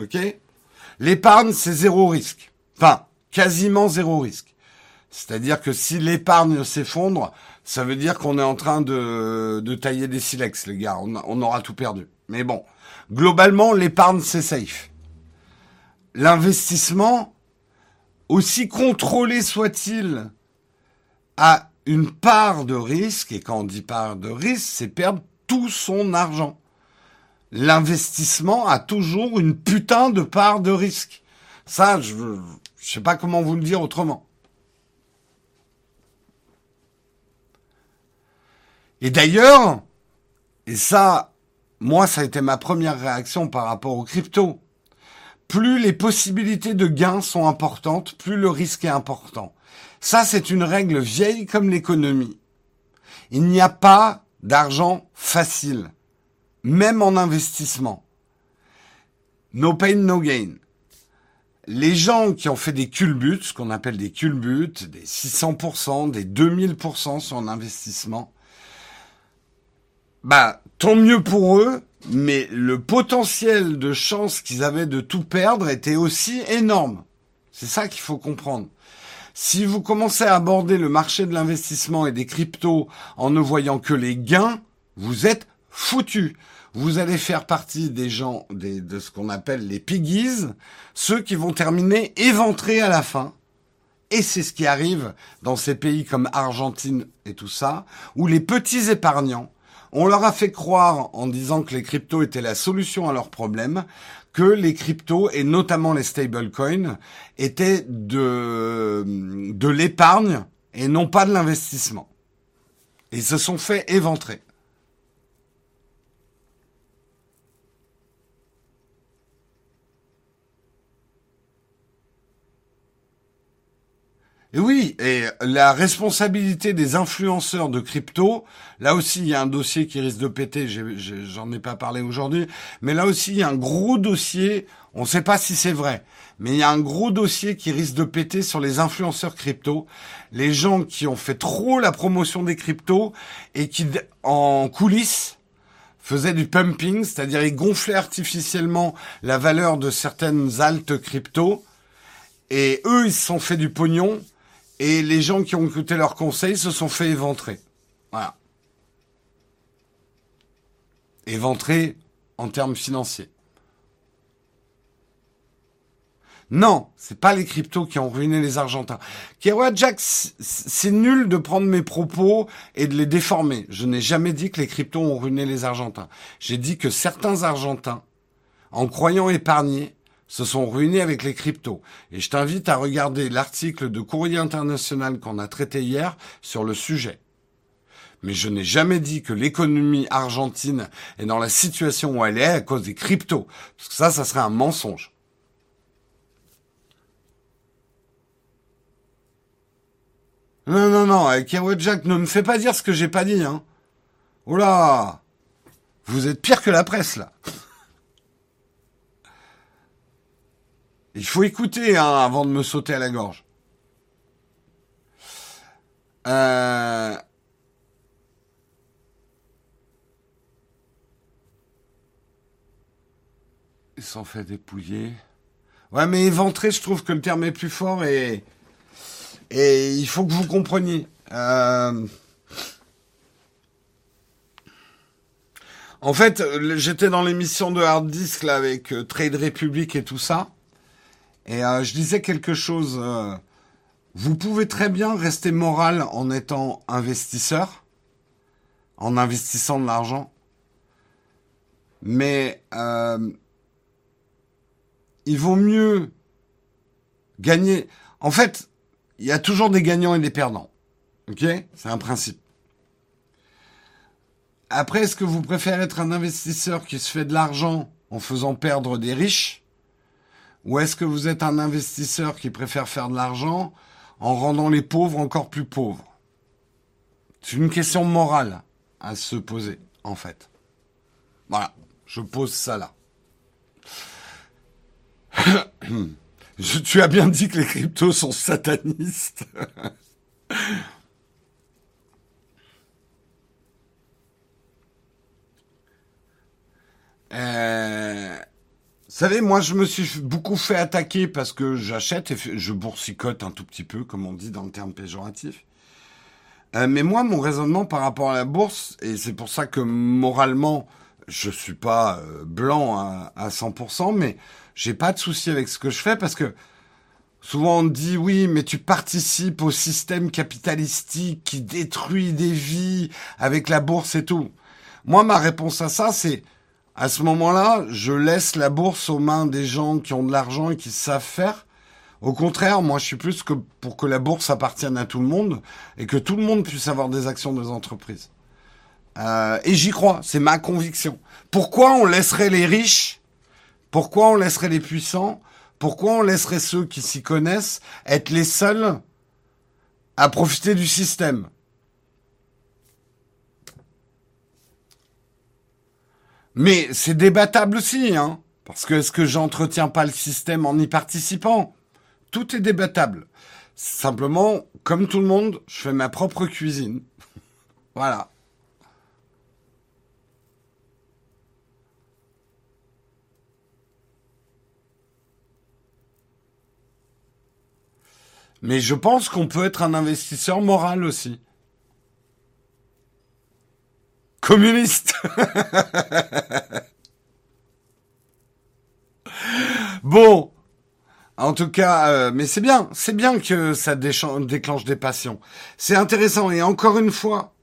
OK? L'épargne, c'est zéro risque. Enfin, quasiment zéro risque. C'est-à-dire que si l'épargne s'effondre, ça veut dire qu'on est en train de, de tailler des silex, les gars. On, on aura tout perdu. Mais bon, globalement, l'épargne, c'est safe. L'investissement, aussi contrôlé soit-il, a une part de risque, et quand on dit part de risque, c'est perdre tout son argent. L'investissement a toujours une putain de part de risque. Ça, je ne sais pas comment vous le dire autrement. Et d'ailleurs, et ça, moi, ça a été ma première réaction par rapport aux crypto. Plus les possibilités de gains sont importantes, plus le risque est important. Ça, c'est une règle vieille comme l'économie. Il n'y a pas d'argent facile, même en investissement. No pain, no gain. Les gens qui ont fait des culbutes, ce qu'on appelle des culbutes, des 600%, des 2000% sur un investissement, bah, tant mieux pour eux, mais le potentiel de chance qu'ils avaient de tout perdre était aussi énorme. C'est ça qu'il faut comprendre. Si vous commencez à aborder le marché de l'investissement et des cryptos en ne voyant que les gains, vous êtes foutu. Vous allez faire partie des gens de ce qu'on appelle les piggies, ceux qui vont terminer éventrés à la fin. Et c'est ce qui arrive dans ces pays comme Argentine et tout ça, où les petits épargnants, on leur a fait croire en disant que les cryptos étaient la solution à leurs problèmes, que les cryptos et notamment les stablecoins étaient de, de l'épargne et non pas de l'investissement. Ils se sont fait éventrer. Et oui, et la responsabilité des influenceurs de crypto, là aussi il y a un dossier qui risque de péter, j'en ai, pas parlé aujourd'hui, mais là aussi il y a un gros dossier, on ne sait pas si c'est vrai, mais il y a un gros dossier qui risque de péter sur les influenceurs crypto, les gens qui ont fait trop la promotion des cryptos et qui en coulisses faisaient du pumping, c'est-à-dire ils gonflaient artificiellement la valeur de certaines altes crypto, et eux ils se sont fait du pognon et les gens qui ont écouté leurs conseils se sont fait éventrer. Voilà. Éventrer en termes financiers. Non, c'est pas les cryptos qui ont ruiné les Argentins. Kerouac Jack, c'est nul de prendre mes propos et de les déformer. Je n'ai jamais dit que les cryptos ont ruiné les Argentins. J'ai dit que certains Argentins, en croyant épargner, se sont ruinés avec les cryptos. Et je t'invite à regarder l'article de Courrier International qu'on a traité hier sur le sujet. Mais je n'ai jamais dit que l'économie argentine est dans la situation où elle est à cause des cryptos. Parce que ça, ça serait un mensonge. Non, non, non, avec Jack, ne me fais pas dire ce que j'ai pas dit, hein. Oula! Vous êtes pire que la presse, là. Il faut écouter hein, avant de me sauter à la gorge. Euh... Ils s'en fait dépouiller. Ouais, mais éventrer, je trouve que le terme est plus fort et il faut que vous compreniez. Euh... En fait, j'étais dans l'émission de Hard Disk avec euh, Trade Republic et tout ça. Et euh, je disais quelque chose. Euh, vous pouvez très bien rester moral en étant investisseur, en investissant de l'argent, mais euh, il vaut mieux gagner. En fait, il y a toujours des gagnants et des perdants. Ok? C'est un principe. Après, est-ce que vous préférez être un investisseur qui se fait de l'argent en faisant perdre des riches ou est-ce que vous êtes un investisseur qui préfère faire de l'argent en rendant les pauvres encore plus pauvres? C'est une question morale à se poser, en fait. Voilà, je pose ça là. tu as bien dit que les cryptos sont satanistes. Euh, savez, moi, je me suis beaucoup fait attaquer parce que j'achète et je boursicote un tout petit peu, comme on dit dans le terme péjoratif. Euh, mais moi, mon raisonnement par rapport à la bourse, et c'est pour ça que moralement, je suis pas euh, blanc à, à 100%, mais j'ai pas de souci avec ce que je fais parce que souvent on dit oui, mais tu participes au système capitalistique qui détruit des vies avec la bourse et tout. Moi, ma réponse à ça, c'est à ce moment-là, je laisse la bourse aux mains des gens qui ont de l'argent et qui savent faire. Au contraire, moi, je suis plus que pour que la bourse appartienne à tout le monde et que tout le monde puisse avoir des actions des entreprises. Euh, et j'y crois, c'est ma conviction. Pourquoi on laisserait les riches? Pourquoi on laisserait les puissants? Pourquoi on laisserait ceux qui s'y connaissent être les seuls à profiter du système? Mais c'est débattable aussi, hein. Parce que est-ce que j'entretiens pas le système en y participant? Tout est débattable. Simplement, comme tout le monde, je fais ma propre cuisine. voilà. Mais je pense qu'on peut être un investisseur moral aussi. Communiste Bon, en tout cas, euh, mais c'est bien, c'est bien que ça déclenche des passions. C'est intéressant et encore une fois,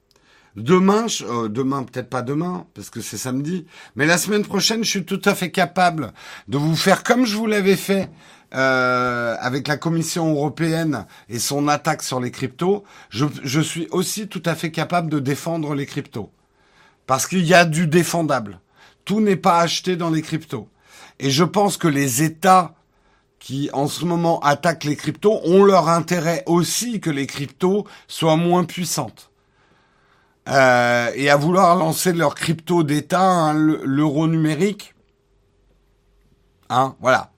demain, euh, demain peut-être pas demain parce que c'est samedi, mais la semaine prochaine, je suis tout à fait capable de vous faire comme je vous l'avais fait euh, avec la Commission européenne et son attaque sur les cryptos. Je, je suis aussi tout à fait capable de défendre les cryptos. Parce qu'il y a du défendable. Tout n'est pas acheté dans les cryptos. Et je pense que les États qui en ce moment attaquent les cryptos ont leur intérêt aussi que les cryptos soient moins puissantes. Euh, et à vouloir lancer leur crypto d'État, hein, l'euro numérique, hein, voilà.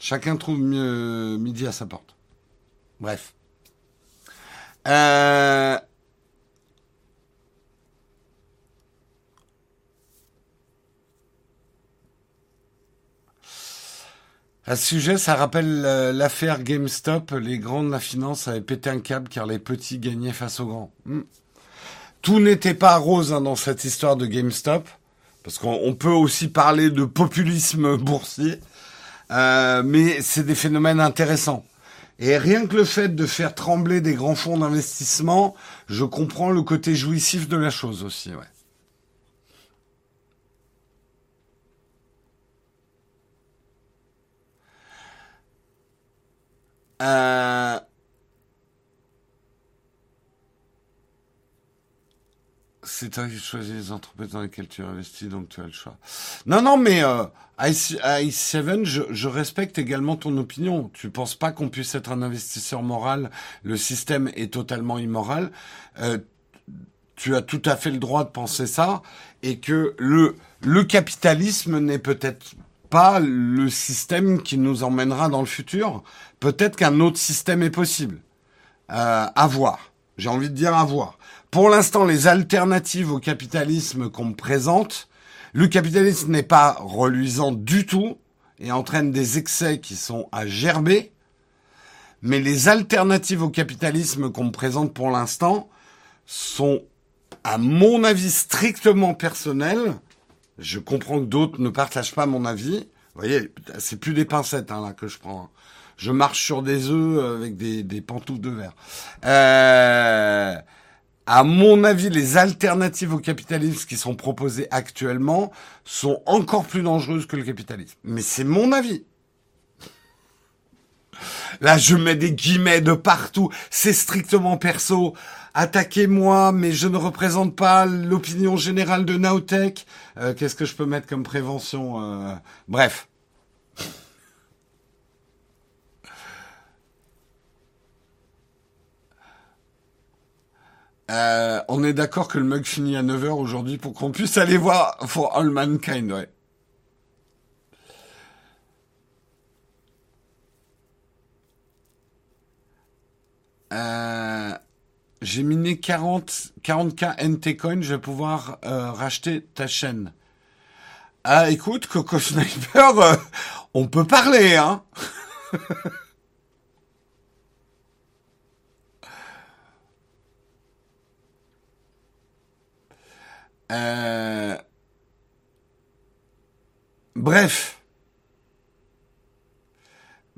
Chacun trouve mieux, midi à sa porte. Bref. Euh, À ce sujet, ça rappelle euh, l'affaire GameStop. Les grands de la finance avaient pété un câble car les petits gagnaient face aux grands. Hmm. Tout n'était pas rose hein, dans cette histoire de GameStop, parce qu'on peut aussi parler de populisme boursier, euh, mais c'est des phénomènes intéressants. Et rien que le fait de faire trembler des grands fonds d'investissement, je comprends le côté jouissif de la chose aussi. Euh... C'est toi qui choisis les entreprises dans lesquelles tu investis, donc tu as le choix. Non, non, mais euh, i7, je, je, respecte également ton opinion. Tu penses pas qu'on puisse être un investisseur moral? Le système est totalement immoral. Euh, tu as tout à fait le droit de penser ça, et que le le capitalisme n'est peut-être pas le système qui nous emmènera dans le futur. Peut-être qu'un autre système est possible. Euh, à voir. J'ai envie de dire à voir. Pour l'instant, les alternatives au capitalisme qu'on me présente, le capitalisme n'est pas reluisant du tout et entraîne des excès qui sont à gerber. Mais les alternatives au capitalisme qu'on me présente pour l'instant sont, à mon avis, strictement personnelles je comprends que d'autres ne partagent pas mon avis. Vous voyez, c'est plus des pincettes hein, là que je prends. Je marche sur des œufs avec des, des pantoufles de verre. Euh, à mon avis, les alternatives au capitalisme qui sont proposées actuellement sont encore plus dangereuses que le capitalisme. Mais c'est mon avis. Là, je mets des guillemets de partout. C'est strictement perso attaquez-moi, mais je ne représente pas l'opinion générale de Naotech. Euh, qu'est-ce que je peux mettre comme prévention euh, Bref. Euh, on est d'accord que le mug finit à 9h aujourd'hui pour qu'on puisse aller voir For All Mankind, ouais. Euh, j'ai miné 40, 40k NT coin, je vais pouvoir euh, racheter ta chaîne. Ah, écoute, Coco Sniper, euh, on peut parler, hein Euh, bref.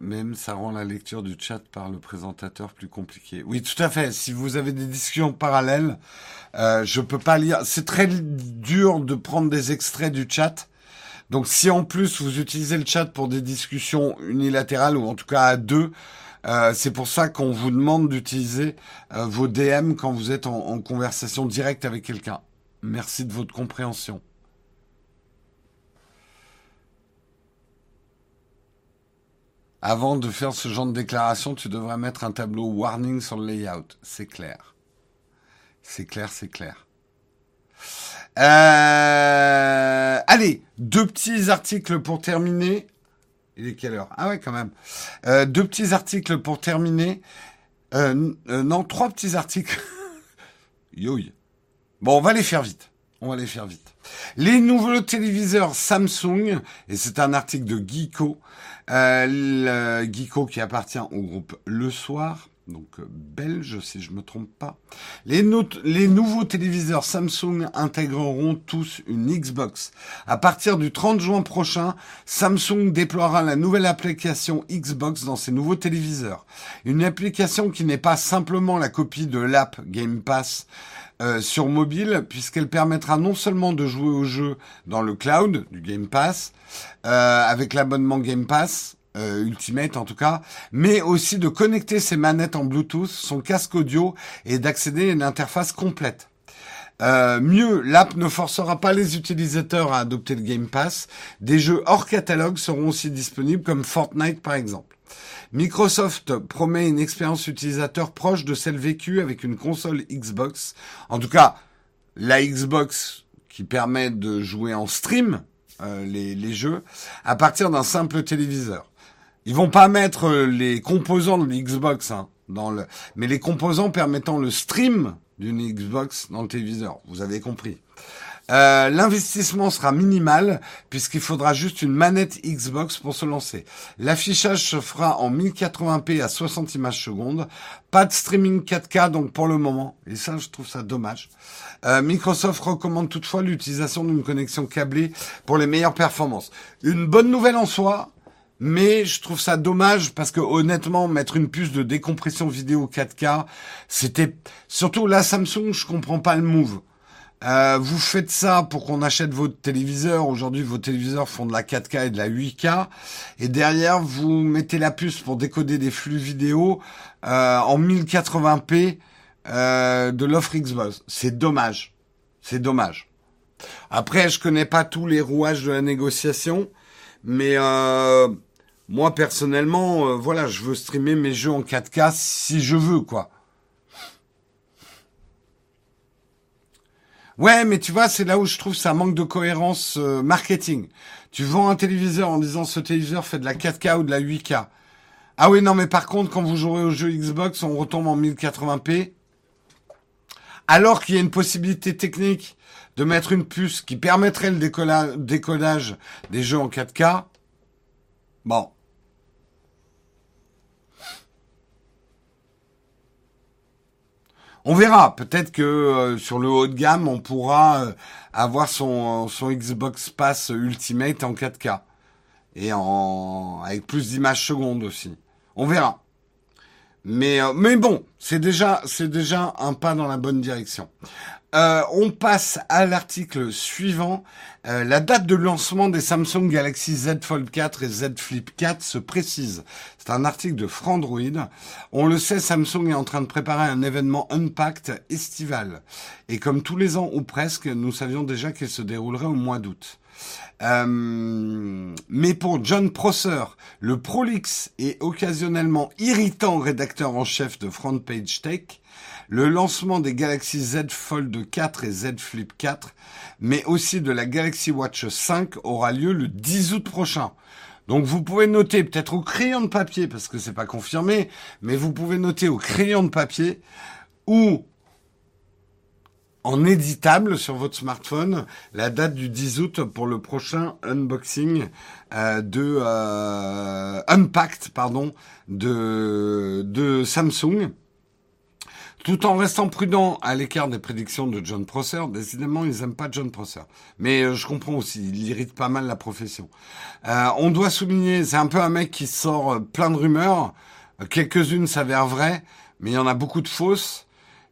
Même ça rend la lecture du chat par le présentateur plus compliquée. Oui, tout à fait. Si vous avez des discussions parallèles, euh, je peux pas lire. C'est très dur de prendre des extraits du chat. Donc si en plus vous utilisez le chat pour des discussions unilatérales ou en tout cas à deux, euh, c'est pour ça qu'on vous demande d'utiliser euh, vos DM quand vous êtes en conversation directe avec quelqu'un. Merci de votre compréhension. Avant de faire ce genre de déclaration, tu devrais mettre un tableau warning sur le layout. C'est clair. C'est clair, c'est clair. Euh, allez, deux petits articles pour terminer. Il est quelle heure? Ah ouais, quand même. Euh, deux petits articles pour terminer. Euh, non, trois petits articles. Yoï. Bon, on va les faire vite. On va les faire vite. Les nouveaux téléviseurs Samsung, et c'est un article de Geeko, euh, Geeko qui appartient au groupe Le Soir, donc euh, belge si je me trompe pas. Les, les nouveaux téléviseurs Samsung intégreront tous une Xbox. À partir du 30 juin prochain, Samsung déploiera la nouvelle application Xbox dans ses nouveaux téléviseurs. Une application qui n'est pas simplement la copie de l'app Game Pass euh, sur mobile, puisqu'elle permettra non seulement de jouer au jeu dans le cloud du Game Pass, euh, avec l'abonnement Game Pass, euh, Ultimate en tout cas, mais aussi de connecter ses manettes en Bluetooth, son casque audio et d'accéder à une interface complète. mieux, l'app ne forcera pas les utilisateurs à adopter le Game Pass. Des jeux hors catalogue seront aussi disponibles comme Fortnite par exemple. Microsoft promet une expérience utilisateur proche de celle vécue avec une console Xbox. En tout cas, la Xbox qui permet de jouer en stream euh, les, jeux à partir d'un simple téléviseur. Ils vont pas mettre euh, les composants de l'Xbox hein, dans le, mais les composants permettant le stream d'une Xbox dans le téléviseur. Vous avez compris. Euh, l'investissement sera minimal puisqu'il faudra juste une manette Xbox pour se lancer. L'affichage se fera en 1080p à 60 images secondes. Pas de streaming 4K donc pour le moment. Et ça, je trouve ça dommage. Euh, Microsoft recommande toutefois l'utilisation d'une connexion câblée pour les meilleures performances. Une bonne nouvelle en soi, mais je trouve ça dommage parce que honnêtement, mettre une puce de décompression vidéo 4K, c'était surtout là Samsung, je comprends pas le move. Euh, vous faites ça pour qu'on achète votre téléviseur. Aujourd'hui, vos téléviseurs font de la 4K et de la 8K. Et derrière, vous mettez la puce pour décoder des flux vidéo euh, en 1080p euh, de l'offre Xbox. C'est dommage. C'est dommage. Après, je connais pas tous les rouages de la négociation, mais moi personnellement, voilà, je veux streamer mes jeux en 4K si je veux, quoi. Ouais, mais tu vois, c'est là où je trouve ça manque de cohérence euh, marketing. Tu vends un téléviseur en disant ce téléviseur fait de la 4K ou de la 8K. Ah oui, non, mais par contre, quand vous jouez au jeu Xbox, on retombe en 1080p. Alors qu'il y a une possibilité technique de mettre une puce qui permettrait le décollage des jeux en 4K. Bon, On verra. Peut-être que euh, sur le haut de gamme, on pourra euh, avoir son, Xbox Pass Ultimate en 4K et en avec plus d'images secondes aussi. On verra. Mais euh, mais bon, c'est déjà c'est déjà un pas dans la bonne direction. Euh, on passe à l'article suivant. Euh, la date de lancement des Samsung Galaxy Z Fold 4 et Z Flip 4 se précise. C'est un article de Frandroid. On le sait, Samsung est en train de préparer un événement Unpacked estival. Et comme tous les ans ou presque, nous savions déjà qu'il se déroulerait au mois d'août. Euh, mais pour John Prosser, le prolixe et occasionnellement irritant rédacteur en chef de Front Page Tech, le lancement des Galaxy Z Fold 4 et Z Flip 4, mais aussi de la Galaxy Watch 5 aura lieu le 10 août prochain. Donc vous pouvez noter peut-être au crayon de papier, parce que c'est pas confirmé, mais vous pouvez noter au crayon de papier ou en éditable sur votre smartphone la date du 10 août pour le prochain unboxing euh, de euh, Unpacked pardon de de Samsung tout en restant prudent à l'écart des prédictions de John Prosser. Décidément, ils aiment pas John Prosser. Mais euh, je comprends aussi, il irrite pas mal la profession. Euh, on doit souligner, c'est un peu un mec qui sort euh, plein de rumeurs. Quelques-unes s'avèrent vraies, mais il y en a beaucoup de fausses.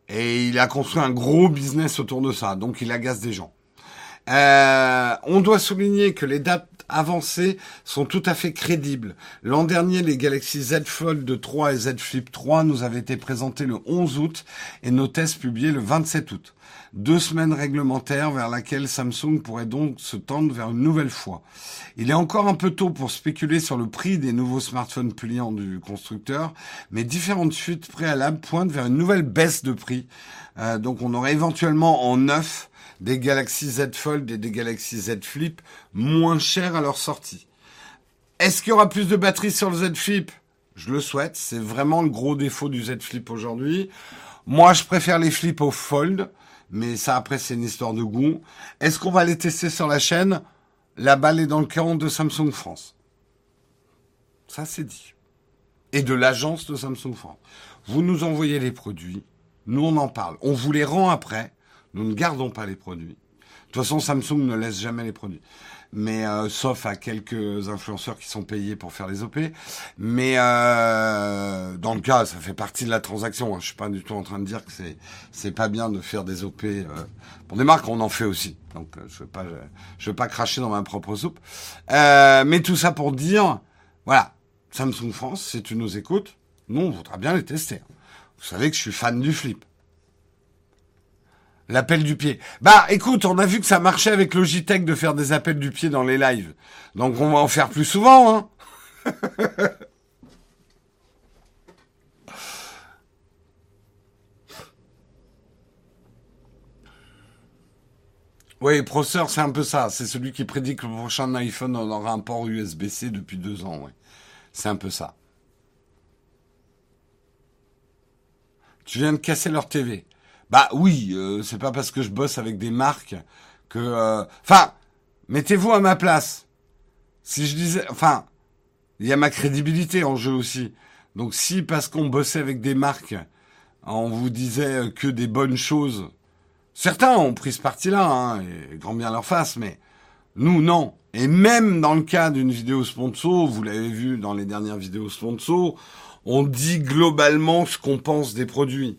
Et il a construit un gros business autour de ça, donc il agace des gens. On doit souligner que les dates avancées sont tout à fait crédibles. L'an dernier, les Galaxy Z Fold 3 et Z Flip 3 nous avaient été présentés le 11 août et nos tests publiés le 27 août. Deux semaines réglementaires vers laquelle Samsung pourrait donc se tendre vers une nouvelle fois. Il est encore un peu tôt pour spéculer sur le prix des nouveaux smartphones pliants du constructeur, mais différentes fuites préalables pointent vers une nouvelle baisse de prix. Euh, donc on aurait éventuellement en neuf des Galaxy Z Fold et des Galaxy Z Flip moins chers à leur sortie. Est-ce qu'il y aura plus de batterie sur le Z Flip? Je le souhaite. C'est vraiment le gros défaut du Z Flip aujourd'hui. Moi, je préfère les flips au Fold, mais ça après c'est une histoire de goût. Est-ce qu'on va les tester sur la chaîne? La balle est dans le camp de Samsung France. Ça c'est dit. Et de l'agence de Samsung France. Vous nous envoyez les produits, nous on en parle. On vous les rend après. Nous ne gardons pas les produits. De toute façon, Samsung ne laisse jamais les produits. Mais euh, sauf à quelques influenceurs qui sont payés pour faire les OP. Mais euh, dans le cas, ça fait partie de la transaction. Hein. Je suis pas du tout en train de dire que c'est c'est pas bien de faire des OP euh, pour des marques. On en fait aussi. Donc je veux pas je veux pas cracher dans ma propre soupe. mais tout ça pour dire, voilà, Samsung France, si tu nous écoutes, nous on voudra bien les tester. Vous savez que je suis fan du flip. L'appel du pied. Bah écoute, on a vu que ça marchait avec Logitech de faire des appels du pied dans les lives. Donc on va en faire plus souvent, hein. oui, processeur, c'est un peu ça. C'est celui qui prédit que le prochain iPhone aura un port USB-C depuis deux ans, ouais. C'est un peu ça. Tu viens de casser leur TV. Bah oui, euh, c'est pas parce que je bosse avec des marques que... Euh, enfin, mettez-vous à ma place. Si je disais... Enfin, il y a ma crédibilité en jeu aussi. Donc si parce qu'on bossait avec des marques, on vous disait que des bonnes choses, certains ont pris ce parti-là, hein, et grand bien leur face, mais nous, non. Et même dans le cas d'une vidéo sponsor, vous l'avez vu dans les dernières vidéos sponsor, on dit globalement ce qu'on pense des produits.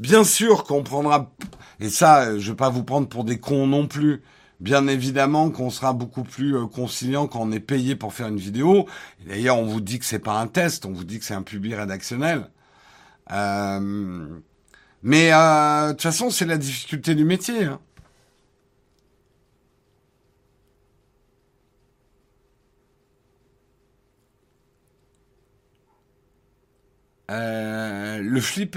Bien sûr qu'on prendra, et ça, je vais pas vous prendre pour des cons non plus. Bien évidemment qu'on sera beaucoup plus euh, conciliant quand on est payé pour faire une vidéo. D'ailleurs, on vous dit que c'est pas un test, on vous dit que c'est un public rédactionnel. Euh, mais euh, de toute façon, c'est la difficulté du métier. Hein. le flip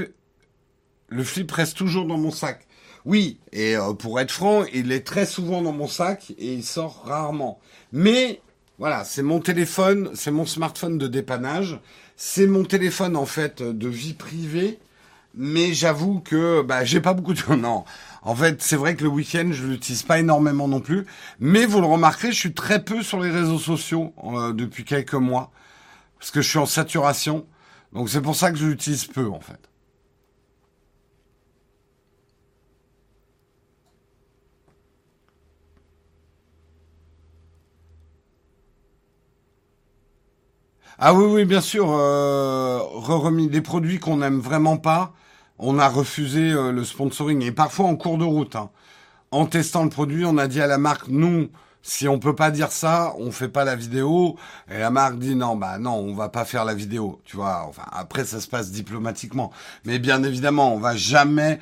le flip reste toujours dans mon sac. Oui, et euh, pour être franc, il est très souvent dans mon sac et il sort rarement. Mais voilà, c'est mon téléphone, c'est mon smartphone de dépannage, c'est mon téléphone en fait de vie privée. Mais j'avoue que bah j'ai pas beaucoup de non. En fait, c'est vrai que le week-end je l'utilise pas énormément non plus. Mais vous le remarquerez, je suis très peu sur les réseaux sociaux euh, depuis quelques mois parce que je suis en saturation. Donc c'est pour ça que je l'utilise peu en fait. Ah oui, oui, bien sûr. Euh, remis des produits qu'on n'aime vraiment pas, on a refusé euh, le sponsoring et parfois en cours de route. Hein. En testant le produit, on a dit à la marque nous, si on peut pas dire ça, on fait pas la vidéo. Et la marque dit non, bah non, on va pas faire la vidéo. Tu vois. Enfin, après ça se passe diplomatiquement, mais bien évidemment, on va jamais.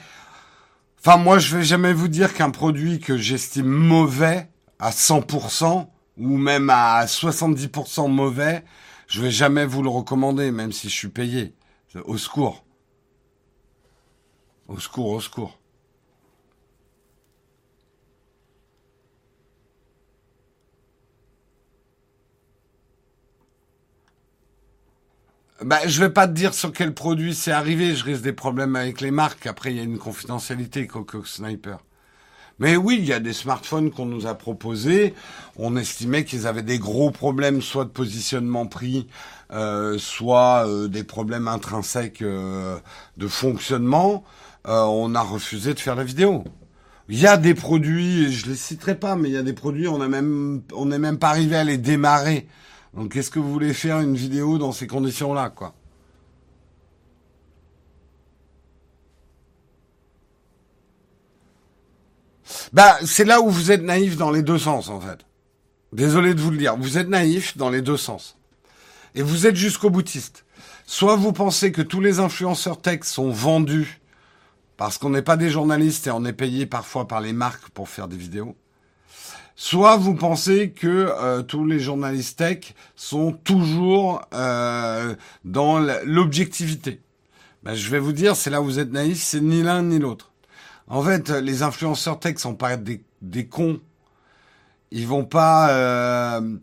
Enfin, moi, je vais jamais vous dire qu'un produit que j'estime mauvais à 100% ou même à 70% mauvais, je vais jamais vous le recommander, même si je suis payé. Au secours. Au secours, au secours. Bah, je vais pas te dire sur quel produit c'est arrivé, je risque des problèmes avec les marques. Après, il y a une confidentialité, Coco Sniper. Mais oui, il y a des smartphones qu'on nous a proposés. On estimait qu'ils avaient des gros problèmes, soit de positionnement prix, euh, soit euh, des problèmes intrinsèques euh, de fonctionnement. on a refusé de faire la vidéo. Il y a des produits, je les citerai pas, mais il y a des produits, on on n'est même pas arrivé à les démarrer donc, quest ce que vous voulez faire une vidéo dans ces conditions-là, quoi? Bah, c'est là où vous êtes naïf dans les deux sens, en fait. Désolé de vous le dire. Vous êtes naïf dans les deux sens. Et vous êtes jusqu'au boutiste. Soit vous pensez que tous les influenceurs tech sont vendus parce qu'on n'est pas des journalistes et on est payé parfois par les marques pour faire des vidéos. Soit vous pensez que euh, tous les journalistes tech sont toujours euh, dans l'objectivité. Ben, je vais vous dire, c'est là où vous êtes naïf, c'est ni l'un ni l'autre. En fait, les influenceurs tech sont pas des, des cons. Ils vont pas, euh,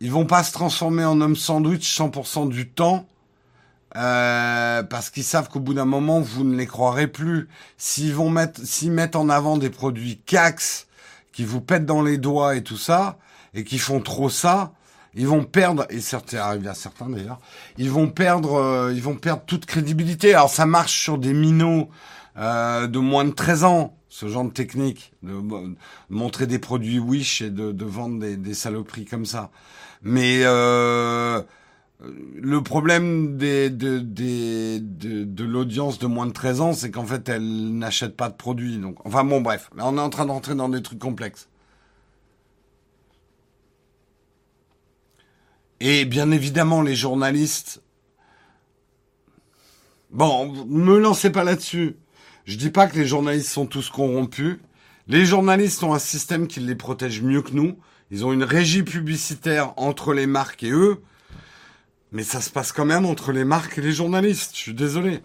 ils vont pas se transformer en homme sandwich 100% du temps. parce qu'ils savent qu'au bout d'un moment, vous ne les croirez plus. S'ils vont mettre, s'ils mettent en avant des produits Cax, qui vous pètent dans les doigts et tout ça, et qui font trop ça, ils vont perdre, et c'est arrivé à certains d'ailleurs, ils vont perdre, euh, ils vont perdre toute crédibilité. Alors ça marche sur des minots euh, de moins de 13 ans, ce genre de technique, de, montrer des produits Wish et de, vendre des, saloperies comme ça. Mais euh, le problème des, de, de, de l'audience de moins de 13 ans, c'est qu'en fait, elle n'achète pas de produits. Donc, enfin bon, bref, là, on est en train d'entrer dans des trucs complexes. Et bien évidemment, les journalistes. Bon, me lancez pas là-dessus. Je dis pas que les journalistes sont tous corrompus. Les journalistes ont un système qui les protège mieux que nous. Ils ont une régie publicitaire entre les marques et eux. Mais ça se passe quand même entre les marques et les journalistes. Je suis désolé.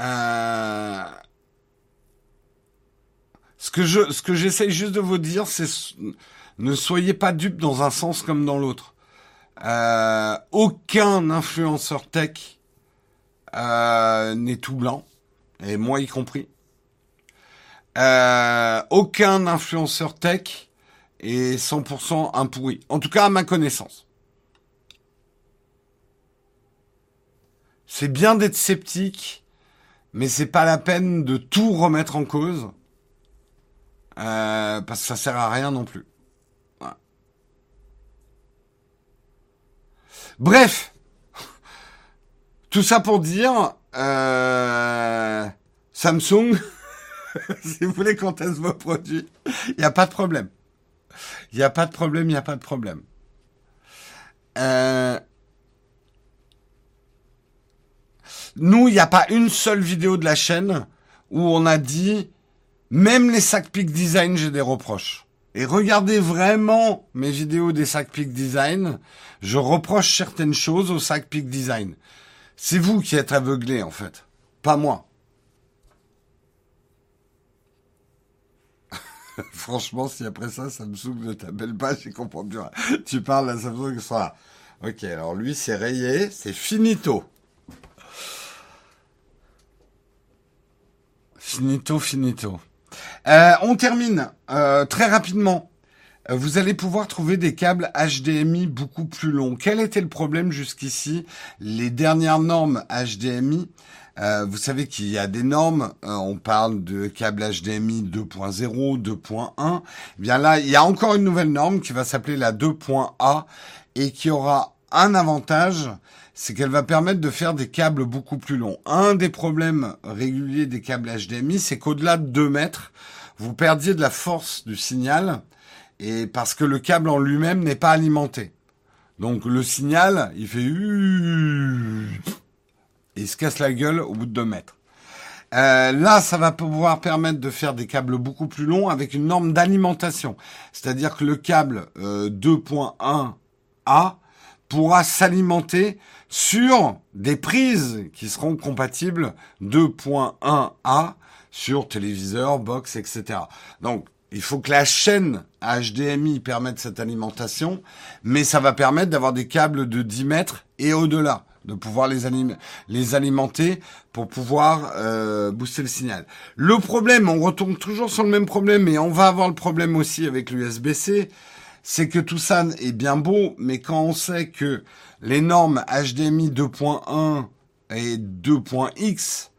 Euh, ce que je, ce que j'essaye juste de vous dire, c'est ne soyez pas dupes dans un sens comme dans l'autre. Euh, aucun influenceur tech euh, n'est tout blanc, et moi y compris. Euh, aucun influenceur tech est 100% un. En tout cas, à ma connaissance. C'est bien d'être sceptique, mais c'est pas la peine de tout remettre en cause. Euh, parce que ça sert à rien non plus. Bref, tout ça pour dire euh, Samsung si vous voulez qu'on teste vos produits, il n'y a pas de problème. Il n'y a pas de problème, il n'y a pas de problème. Euh, nous, il n'y a pas une seule vidéo de la chaîne où on a dit, même les sacs Peak Design, j'ai des reproches. Et regardez vraiment mes vidéos des sacs Peak Design. Je reproche certaines choses aux sacs Peak Design. C'est vous qui êtes aveuglés, en fait. Pas moi. Franchement, si après ça, ça me Samsung ne t'appelle pas, je comprends plus rien. Tu parles à Samsung, ça. Ok, alors lui, c'est rayé, c'est finito. Finito, finito. Euh, on termine euh, très rapidement. Euh, vous allez pouvoir trouver des câbles HDMI beaucoup plus longs. Quel était le problème jusqu'ici? Les dernières normes HDMI vous savez qu'il y a des normes. On parle de câble HDMI 2.0, 2.1. Eh bien là, il y a encore une nouvelle norme qui va s'appeler la 2.A et qui aura un avantage, c'est qu'elle va permettre de faire des câbles beaucoup plus longs. Un des problèmes réguliers des câbles HDMI, c'est qu'au-delà de 2 mètres, vous perdiez de la force du signal et parce que le câble en lui-même n'est pas alimenté. Donc le signal, il fait et il se casse la gueule au bout de deux mètres. Euh, là, ça va pouvoir permettre de faire des câbles beaucoup plus longs avec une norme d'alimentation. C'est-à-dire que le câble 2.1A euh, pourra s'alimenter sur des prises qui seront compatibles 2.1A sur téléviseur, box, etc. Donc, il faut que la chaîne HDMI permette cette alimentation, mais ça va permettre d'avoir des câbles de 10 mètres et au-delà, de pouvoir les, les alimenter pour pouvoir euh, booster le signal. Le problème, on retourne toujours sur le même problème, mais on va avoir le problème aussi avec l'USB-C, c'est que tout ça est bien beau, mais quand on sait que les normes HDMI 2.1 et 2.x,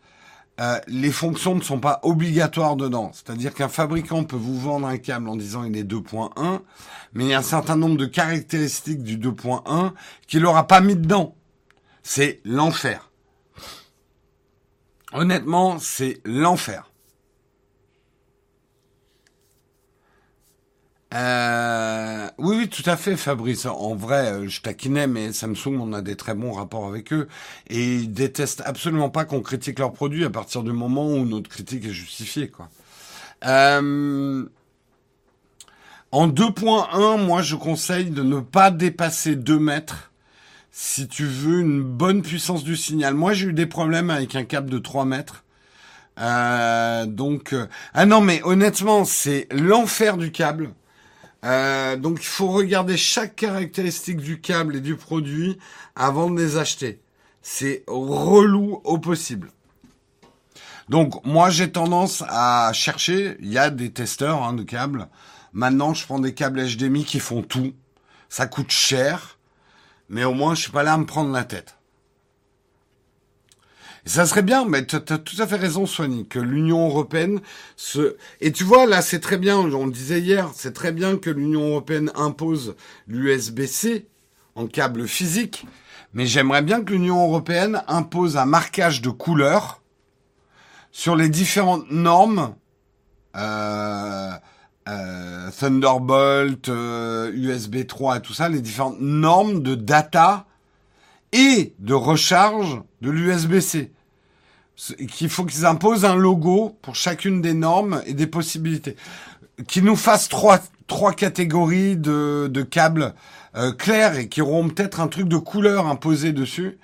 euh, les fonctions ne sont pas obligatoires dedans. C'est-à-dire qu'un fabricant peut vous vendre un câble en disant il est 2.1, mais il y a un certain nombre de caractéristiques du 2.1 qu'il n'aura pas mis dedans. C'est l'enfer. Honnêtement, c'est l'enfer. Euh, oui, oui, tout à fait, Fabrice. En vrai, euh, je taquinais, mais Samsung, on a des très bons rapports avec eux. Et ils détestent absolument pas qu'on critique leurs produits à partir du moment où notre critique est justifiée, quoi. Euh, en 2.1, moi, je conseille de ne pas dépasser 2 mètres si tu veux une bonne puissance du signal. Moi, j'ai eu des problèmes avec un câble de 3 mètres. donc, ah non, mais honnêtement, c'est l'enfer du câble. Euh, donc il faut regarder chaque caractéristique du câble et du produit avant de les acheter. C'est relou au possible. Donc moi j'ai tendance à chercher, il y a des testeurs hein, de câbles. Maintenant je prends des câbles HDMI qui font tout. Ça coûte cher, mais au moins je suis pas là à me prendre la tête ça serait bien, mais tu as, tout à fait raison, Soigny, que l'Union européenne se... Et tu vois, là, c'est très bien, on le disait hier, c'est très bien que l'Union européenne impose l'USB-C en câble physique, mais j'aimerais bien que l'Union européenne impose un marquage de couleur sur les différentes normes euh, euh, Thunderbolt, USB euh, 3 et tout ça, les différentes normes de data et de recharge de l'USB-C. Qu'il faut qu'ils imposent un logo pour chacune des normes et des possibilités. Qu'ils nous fassent trois, trois catégories de, de câbles euh, clairs et qui auront peut-être un truc de couleur imposé dessus,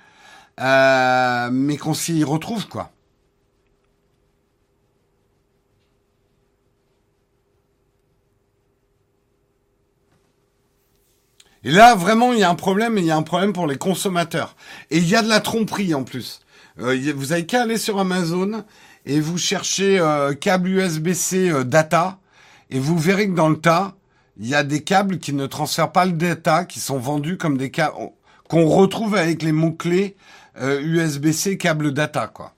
euh, mais qu'on s'y retrouve, quoi. Et là, vraiment, il y a un problème, et il y a un problème pour les consommateurs. Et il y a de la tromperie en plus. Euh, vous avez qu'à aller sur Amazon et vous cherchez euh, câble USB-C euh, data, et vous verrez que dans le tas, il y a des câbles qui ne transfèrent pas le data, qui sont vendus comme des câbles qu'on retrouve avec les mots-clés USB-C câble data, quoi.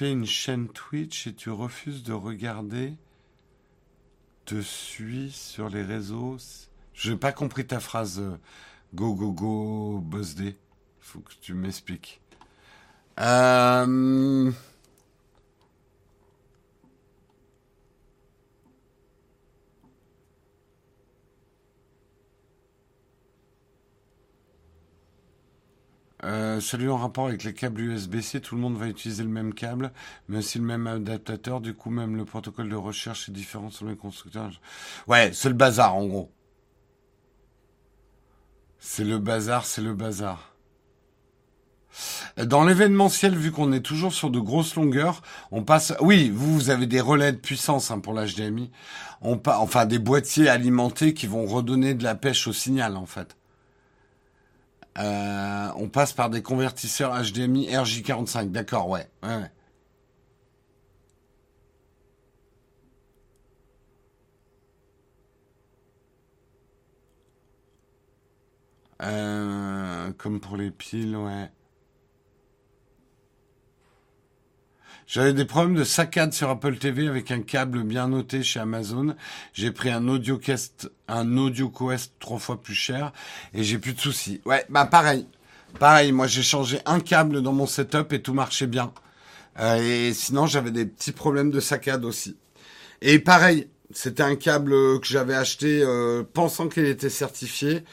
Une chaîne Twitch et tu refuses de regarder, te suis sur les réseaux. Je n'ai pas compris ta phrase. Euh, go, go, go, boss day. Faut que tu m'expliques. Euh... Euh, salut en rapport avec les câbles USB-C, tout le monde va utiliser le même câble, mais aussi le même adaptateur. Du coup, même le protocole de recherche est différent sur les constructeurs. Ouais, c'est le bazar en gros. C'est le bazar, c'est le bazar. Dans l'événementiel, vu qu'on est toujours sur de grosses longueurs, on passe. Oui, vous, vous avez des relais de puissance hein, pour l'HDMI. On enfin des boîtiers alimentés qui vont redonner de la pêche au signal, en fait. Euh, on passe par des convertisseurs HDMI RJ45. D'accord, ouais. ouais, euh, comme pour les piles, ouais. J'avais des problèmes de saccade sur Apple TV avec un câble bien noté chez Amazon. J'ai pris un AudioQuest, un AudioQuest trois fois plus cher et j'ai plus de soucis. Ouais, bah pareil. Pareil, moi j'ai changé un câble dans mon setup et tout marchait bien. Euh, et sinon, j'avais des petits problèmes de saccade aussi. Et pareil, c'était un câble que j'avais acheté euh, pensant qu'il était certifié.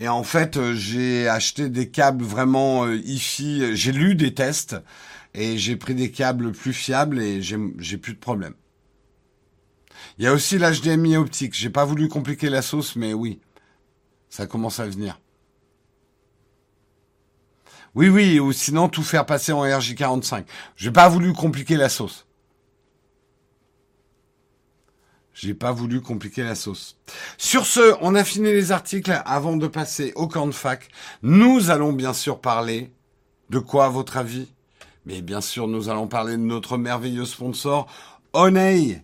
Et en fait, euh, j'ai acheté des câbles vraiment euh, IFI. J'ai lu des tests et j'ai pris des câbles plus fiables et j'ai plus de problème. Il y a aussi l'HDMI optique. J'ai pas voulu compliquer la sauce, mais oui, ça commence à venir. Oui, oui, ou sinon tout faire passer en RJ45. J'ai pas voulu compliquer la sauce. J'ai pas voulu compliquer la sauce. Sur ce, on a fini les articles avant de passer au camp de fac. Nous allons bien sûr parler de quoi à votre avis? Mais bien sûr, nous allons parler de notre merveilleux sponsor, Onei.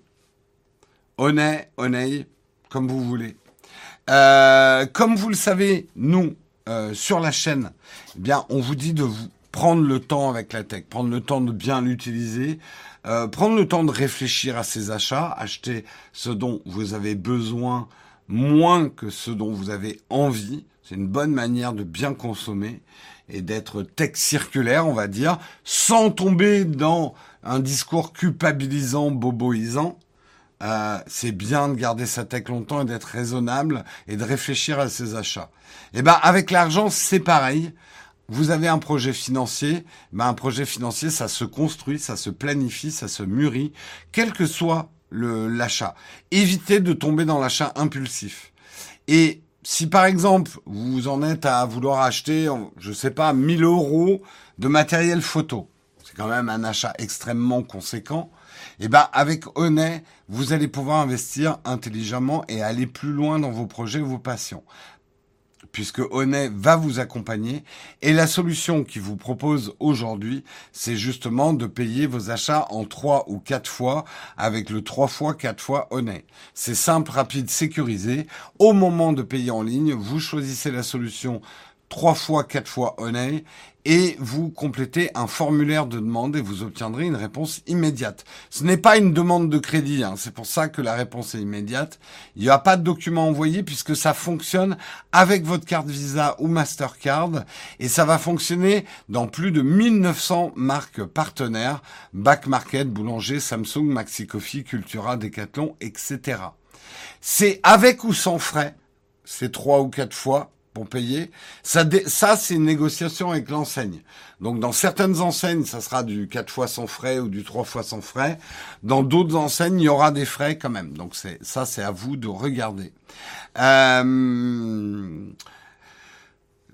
Onei, Onei, comme vous voulez. Euh, comme vous le savez, nous, euh, sur la chaîne, eh bien, on vous dit de vous prendre le temps avec la tech, prendre le temps de bien l'utiliser, euh, prendre le temps de réfléchir à ses achats, acheter ce dont vous avez besoin moins que ce dont vous avez envie. C'est une bonne manière de bien consommer et d'être tech circulaire, on va dire, sans tomber dans un discours culpabilisant, boboisant. Euh, c'est bien de garder sa tech longtemps et d'être raisonnable et de réfléchir à ses achats. Et eh ben avec l'argent c'est pareil. Vous avez un projet financier, ben un projet financier ça se construit, ça se planifie, ça se mûrit, quel que soit l'achat. Évitez de tomber dans l'achat impulsif. Et si par exemple vous en êtes à vouloir acheter, je sais pas, 1000 euros de matériel photo, c'est quand même un achat extrêmement conséquent. Et eh ben avec Honnet, vous allez pouvoir investir intelligemment et aller plus loin dans vos projets, vos passions puisque Honnet va vous accompagner. Et la solution qu'il vous propose aujourd'hui, c'est justement de payer vos achats en trois ou quatre fois avec le trois fois, quatre fois Honnet. C'est simple, rapide, sécurisé. Au moment de payer en ligne, vous choisissez la solution trois fois, quatre fois Honey et vous complétez un formulaire de demande et vous obtiendrez une réponse immédiate. Ce n'est pas une demande de crédit, hein. c'est pour ça que la réponse est immédiate. Il n'y a pas de document envoyé puisque ça fonctionne avec votre carte Visa ou Mastercard et ça va fonctionner dans plus de 1900 marques partenaires, Back Market, Boulanger, Samsung, Maxi Coffee, Cultura, Decathlon, etc. C'est avec ou sans frais, c'est trois ou quatre fois payer. Ça, ça c'est une négociation avec l'enseigne. Donc dans certaines enseignes, ça sera du 4 fois sans frais ou du 3 fois sans frais. Dans d'autres enseignes, il y aura des frais quand même. Donc ça, c'est à vous de regarder. Euh,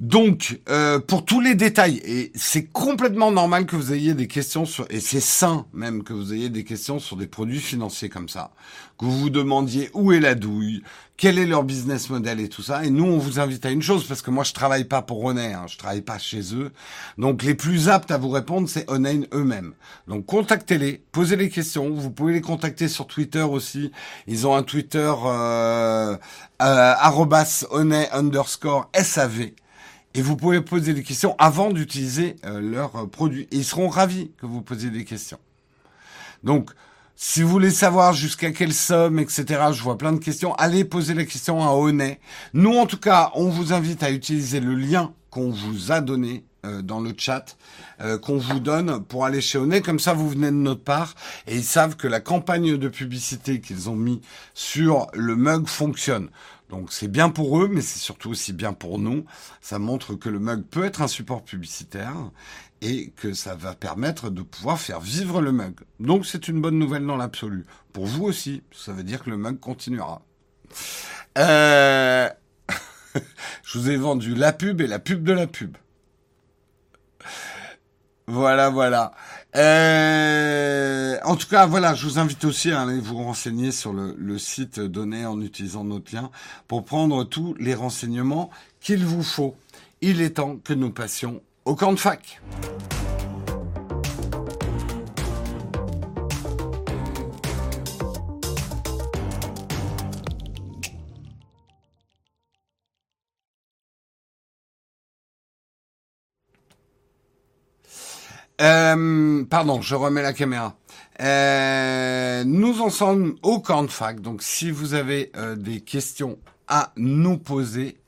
donc, euh, pour tous les détails, et c'est complètement normal que vous ayez des questions sur, et c'est sain même que vous ayez des questions sur des produits financiers comme ça, que vous vous demandiez où est la douille, quel est leur business model et tout ça. Et nous, on vous invite à une chose, parce que moi, je travaille pas pour Onet, hein, je travaille pas chez eux. Donc, les plus aptes à vous répondre, c'est Onet eux-mêmes. Donc, contactez-les, posez les questions. Vous pouvez les contacter sur Twitter aussi. Ils ont un Twitter euh, euh, underscore SAV et vous pouvez poser des questions avant d'utiliser euh, leurs euh, produits. Ils seront ravis que vous posiez des questions. Donc, si vous voulez savoir jusqu'à quelle somme, etc., je vois plein de questions, allez poser la question à Honnet. Nous, en tout cas, on vous invite à utiliser le lien qu'on vous a donné euh, dans le chat, qu'on vous donne pour aller chez Honnet. Comme ça, vous venez de notre part et ils savent que la campagne de publicité qu'ils ont mis sur le mug fonctionne. Donc c'est bien pour eux, mais c'est surtout aussi bien pour nous. Ça montre que le mug peut être un support publicitaire et que ça va permettre de pouvoir faire vivre le mug. Donc c'est une bonne nouvelle dans l'absolu. Pour vous aussi, ça veut dire que le mug continuera. Euh... Je vous ai vendu la pub et la pub de la pub. Voilà, voilà. Euh, en tout cas, voilà, je vous invite aussi à aller vous renseigner sur le, site donné en utilisant notre lien pour prendre tous les renseignements qu'il vous faut. Il est temps que nous passions au camp de fac. Euh, pardon, je remets la caméra. Euh, nous en sommes au camp de fac, donc si vous avez euh, des questions à nous poser,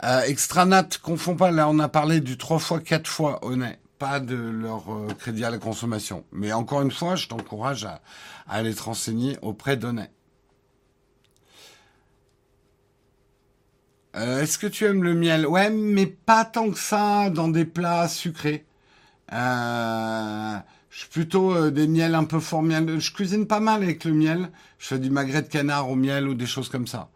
Extranat, confond pas, là on a parlé du 3 fois 4 fois honnête. pas de leur crédit à la consommation. Mais encore une fois, je t'encourage à, aller te renseigner auprès d'Honnête. Euh, est-ce que tu aimes le miel? Ouais, mais pas tant que ça dans des plats sucrés. Euh, je suis plutôt euh, des miels un peu fort miel. Je cuisine pas mal avec le miel. Je fais du magret de canard au miel ou des choses comme ça.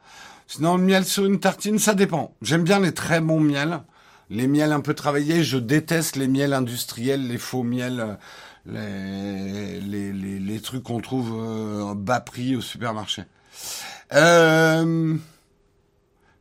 Sinon, le miel sur une tartine, ça dépend. J'aime bien les très bons miels. Les miels un peu travaillés, je déteste les miels industriels, les faux miels, les, les, trucs qu'on trouve bas prix au supermarché. Euh,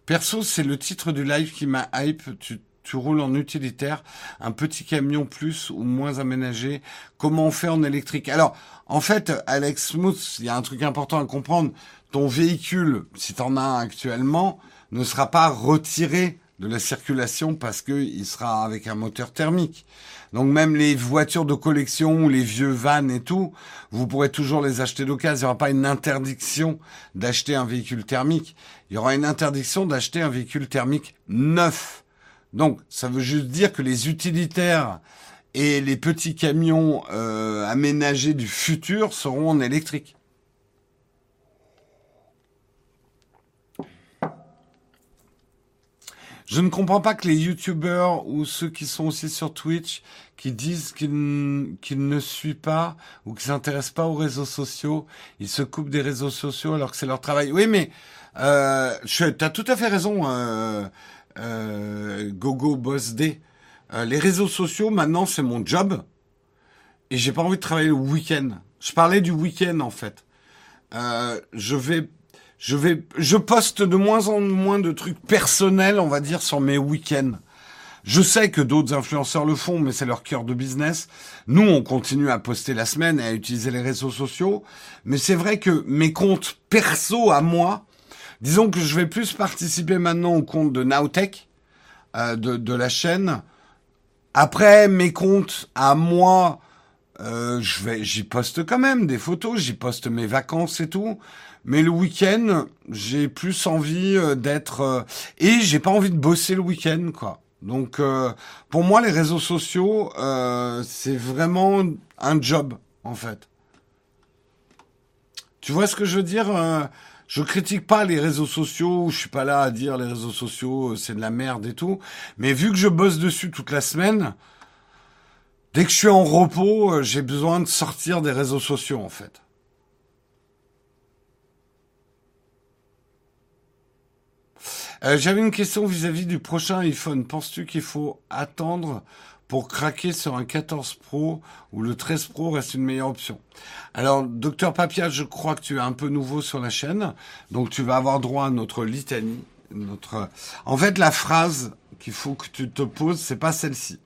perso, c'est le titre du live qui m'a hype. Tu, tu roules en utilitaire, un petit camion plus ou moins aménagé. Comment on fait en électrique? Alors, en fait, Alex Smooth, il y a un truc important à comprendre ton véhicule, si tu en as un actuellement, ne sera pas retiré de la circulation parce qu'il sera avec un moteur thermique. Donc même les voitures de collection les vieux vannes et tout, vous pourrez toujours les acheter d'occasion. Il n'y aura pas une interdiction d'acheter un véhicule thermique. Il y aura une interdiction d'acheter un véhicule thermique neuf. Donc ça veut juste dire que les utilitaires et les petits camions euh, aménagés du futur seront en électrique. Je ne comprends pas que les youtubeurs ou ceux qui sont aussi sur Twitch qui disent qu'ils ne suivent pas ou qu'ils s'intéressent pas aux réseaux sociaux, ils se coupent des réseaux sociaux alors que c'est leur travail. Oui, mais euh, tu as tout à fait raison, euh, euh, Gogo Boss D. Euh, les réseaux sociaux, maintenant, c'est mon job et j'ai pas envie de travailler le week-end. Je parlais du week-end en fait. Euh, je vais je vais, je poste de moins en moins de trucs personnels, on va dire, sur mes week-ends. Je sais que d'autres influenceurs le font, mais c'est leur cœur de business. Nous, on continue à poster la semaine et à utiliser les réseaux sociaux. Mais c'est vrai que mes comptes perso à moi, disons que je vais plus participer maintenant au compte de Nowtech, euh, de, de la chaîne. Après, mes comptes à moi, euh, j'y poste quand même des photos, j'y poste mes vacances et tout. Mais le week-end, j'ai plus envie euh, d'être euh, et j'ai pas envie de bosser le week-end, quoi. Donc, euh, pour moi, les réseaux sociaux, c'est vraiment un job, en fait. Tu vois ce que je veux dire Je critique pas les réseaux sociaux. Je suis pas là à dire les réseaux sociaux, c'est de la merde et tout. Mais vu que je bosse dessus toute la semaine, dès que je suis en repos, j'ai besoin de sortir des réseaux sociaux, en fait. Euh, j'avais une question vis-à-vis du prochain iPhone. Penses-tu qu'il faut attendre pour craquer sur un 14 Pro ou le 13 Pro reste une meilleure option? Alors, docteur Papia, je crois que tu es un peu nouveau sur la chaîne, donc tu vas avoir droit à notre litanie. Notre... En fait, la phrase qu'il faut que tu te poses, c'est pas celle-ci.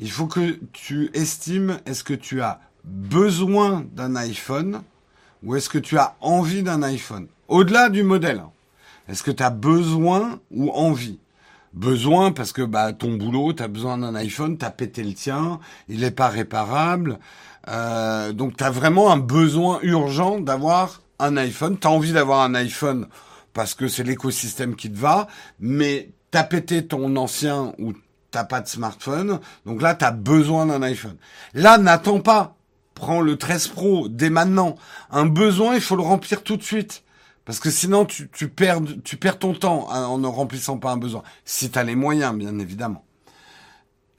Il faut que tu estimes est-ce que tu as besoin d'un iPhone ou est-ce que tu as envie d'un iPhone? Au-delà du modèle. Est-ce que tu as besoin ou envie? Besoin parce que bah ton boulot, tu as besoin d'un iPhone, tu as pété le tien, il n'est pas réparable. Euh, donc tu as vraiment un besoin urgent d'avoir un iPhone. Tu as envie d'avoir un iPhone parce que c'est l'écosystème qui te va, mais tu as pété ton ancien ou t'as pas de smartphone, donc là tu as besoin d'un iPhone. Là, n'attends pas. Prends le 13 Pro dès maintenant. Un besoin, il faut le remplir tout de suite. Parce que sinon, tu, perds, ton temps en ne remplissant pas un besoin. Si tu as les moyens, bien évidemment.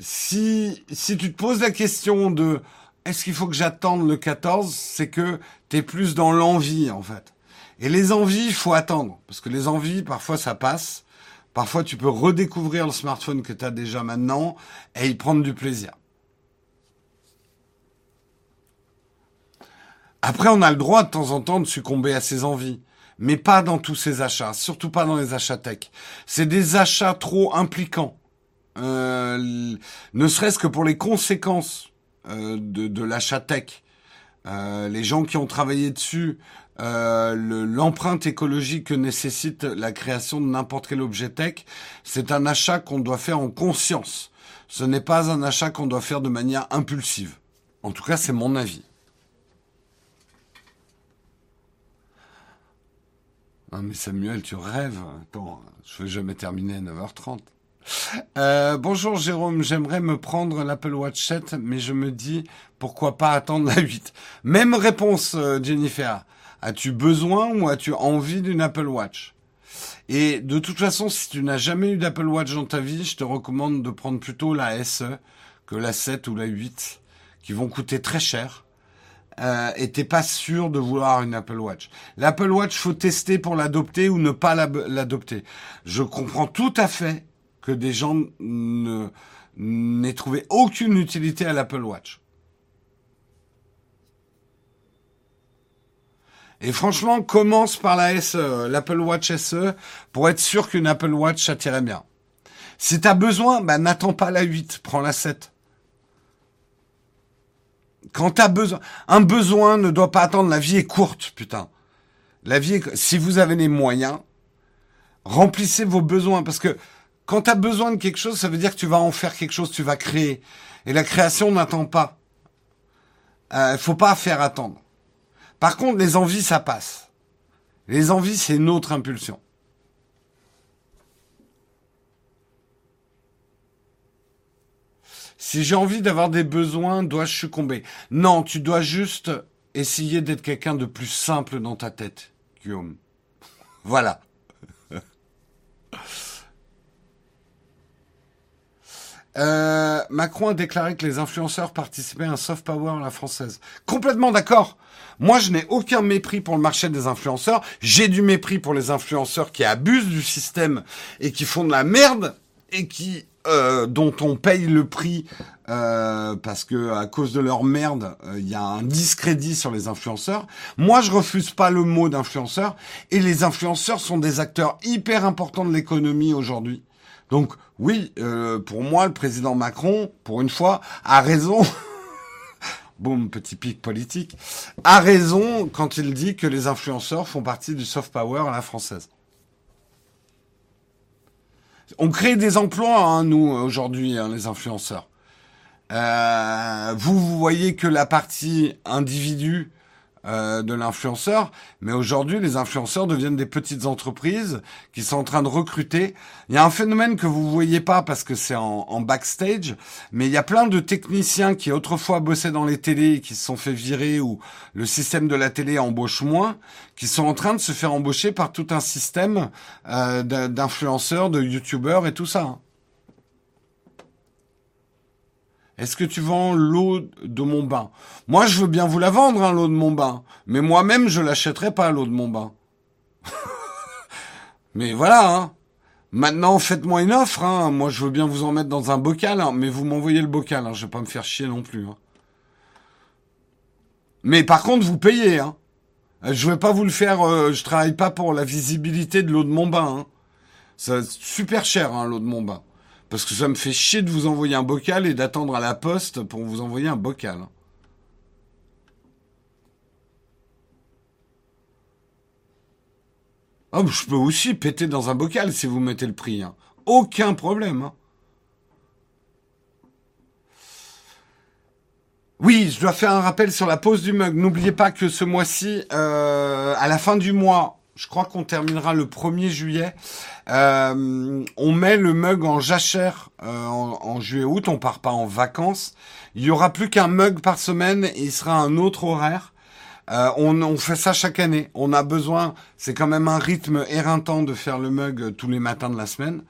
Si, si tu te poses la question de est-ce qu'il faut que j'attende le 14, c'est que tu es plus dans l'envie, en fait. Et les envies, il faut attendre. Parce que les envies, parfois, ça passe. Parfois, tu peux redécouvrir le smartphone que tu as déjà maintenant et y prendre du plaisir. Après, on a le droit de temps en temps de succomber à ses envies mais pas dans tous ces achats, surtout pas dans les achats tech. C'est des achats trop impliquants. Euh, ne serait-ce que pour les conséquences euh, de, l'achat tech. Euh, les gens qui ont travaillé dessus, l'empreinte écologique que nécessite la création de n'importe quel objet tech, c'est un achat qu'on doit faire en conscience. Ce n'est pas un achat qu'on doit faire de manière impulsive. En tout cas, c'est mon avis. Ah mais Samuel, tu rêves. Attends, je vais jamais terminer à 9h30. Euh, bonjour Jérôme, j'aimerais me prendre l'Apple Watch 7, mais je me dis pourquoi pas attendre la 8. Même réponse, euh, Jennifer. As-tu besoin ou as-tu envie d'une Apple Watch? Et de toute façon, si tu n'as jamais eu d'Apple Watch dans ta vie, je te recommande de prendre plutôt la SE que la 7 ou la 8, qui vont coûter très cher. Euh, pas sûr de vouloir une Apple Watch. L'Apple Watch, faut tester pour l'adopter ou ne pas l'adopter. Je comprends tout à fait que des gens n'aient trouvé aucune utilité à l'Apple Watch. Et franchement, commence par la SE, l'Apple Watch SE, pour être sûr qu'une Apple Watch, ça tirait bien. Si t'as besoin, bah, n'attends pas la 8, prends la 7. Quand t'as besoin, un besoin ne doit pas attendre, la vie est courte, putain. La vie est, si vous avez les moyens, remplissez vos besoins, parce que quand tu as besoin de quelque chose, ça veut dire que tu vas en faire quelque chose, tu vas créer. Et la création n'attend pas. Il euh, faut pas faire attendre. Par contre, les envies, ça passe. Les envies, c'est une autre impulsion. Si j'ai envie d'avoir des besoins, dois-je succomber? Non, tu dois juste essayer d'être quelqu'un de plus simple dans ta tête, Guillaume. Voilà. Euh, Macron a déclaré que les influenceurs participaient à un soft power à la française. Complètement d'accord. Moi, je n'ai aucun mépris pour le marché des influenceurs. J'ai du mépris pour les influenceurs qui abusent du système et qui font de la merde et qui euh, dont on paye le prix euh, parce que à cause de leur merde, il y a un discrédit sur les influenceurs. Moi, je refuse pas le mot d'influenceur et les influenceurs sont des acteurs hyper importants de l'économie aujourd'hui. Donc oui, euh, pour moi, le président Macron, pour une fois, a raison. Boum, petit pic politique, a raison quand il dit que les influenceurs font partie du soft power à la française. On crée des emplois, hein, nous, aujourd'hui, hein, les influenceurs. Euh, vous, vous voyez que la partie individu euh, de l'influenceur, mais aujourd'hui les influenceurs deviennent des petites entreprises qui sont en train de recruter. Il y a un phénomène que vous voyez pas parce que c'est en, backstage, mais il y a plein de techniciens qui autrefois bossaient dans les télés et qui se sont fait virer ou le système de la télé embauche moins, qui sont en train de se faire embaucher par tout un système euh, d'influenceurs, de youtubeurs et tout ça. Hein. Est-ce que tu vends l'eau de mon bain? Moi, je veux bien vous la vendre, hein, l'eau de mon bain. Mais moi-même, je l'achèterai pas, l'eau de mon bain. mais voilà, hein. Maintenant, faites-moi une offre, hein. Moi, je veux bien vous en mettre dans un bocal, hein. mais vous m'envoyez le bocal, hein. Je vais pas me faire chier non plus. Mais par contre, vous payez, hein. Je vais pas vous le faire, euh, je travaille pas pour la visibilité de l'eau de mon bain, hein. C'est super cher, l'eau de mon bain. Parce que ça me fait chier de vous envoyer un bocal et d'attendre à la poste pour vous envoyer un bocal. Oh, je peux aussi péter dans un bocal si vous mettez le prix. Hein. Aucun problème. Hein. Oui, je dois faire un rappel sur la pause du mug. N'oubliez pas que ce mois-ci, euh, à la fin du mois, je crois qu'on terminera le 1er juillet. Euh, on met le mug en jachère euh, en, juillet-août, on part pas en vacances. Il y aura plus qu'un mug par semaine et il sera un autre horaire. Euh, on, fait ça chaque année. On a besoin, c'est quand même un rythme éreintant de faire le mug tous les matins de la semaine.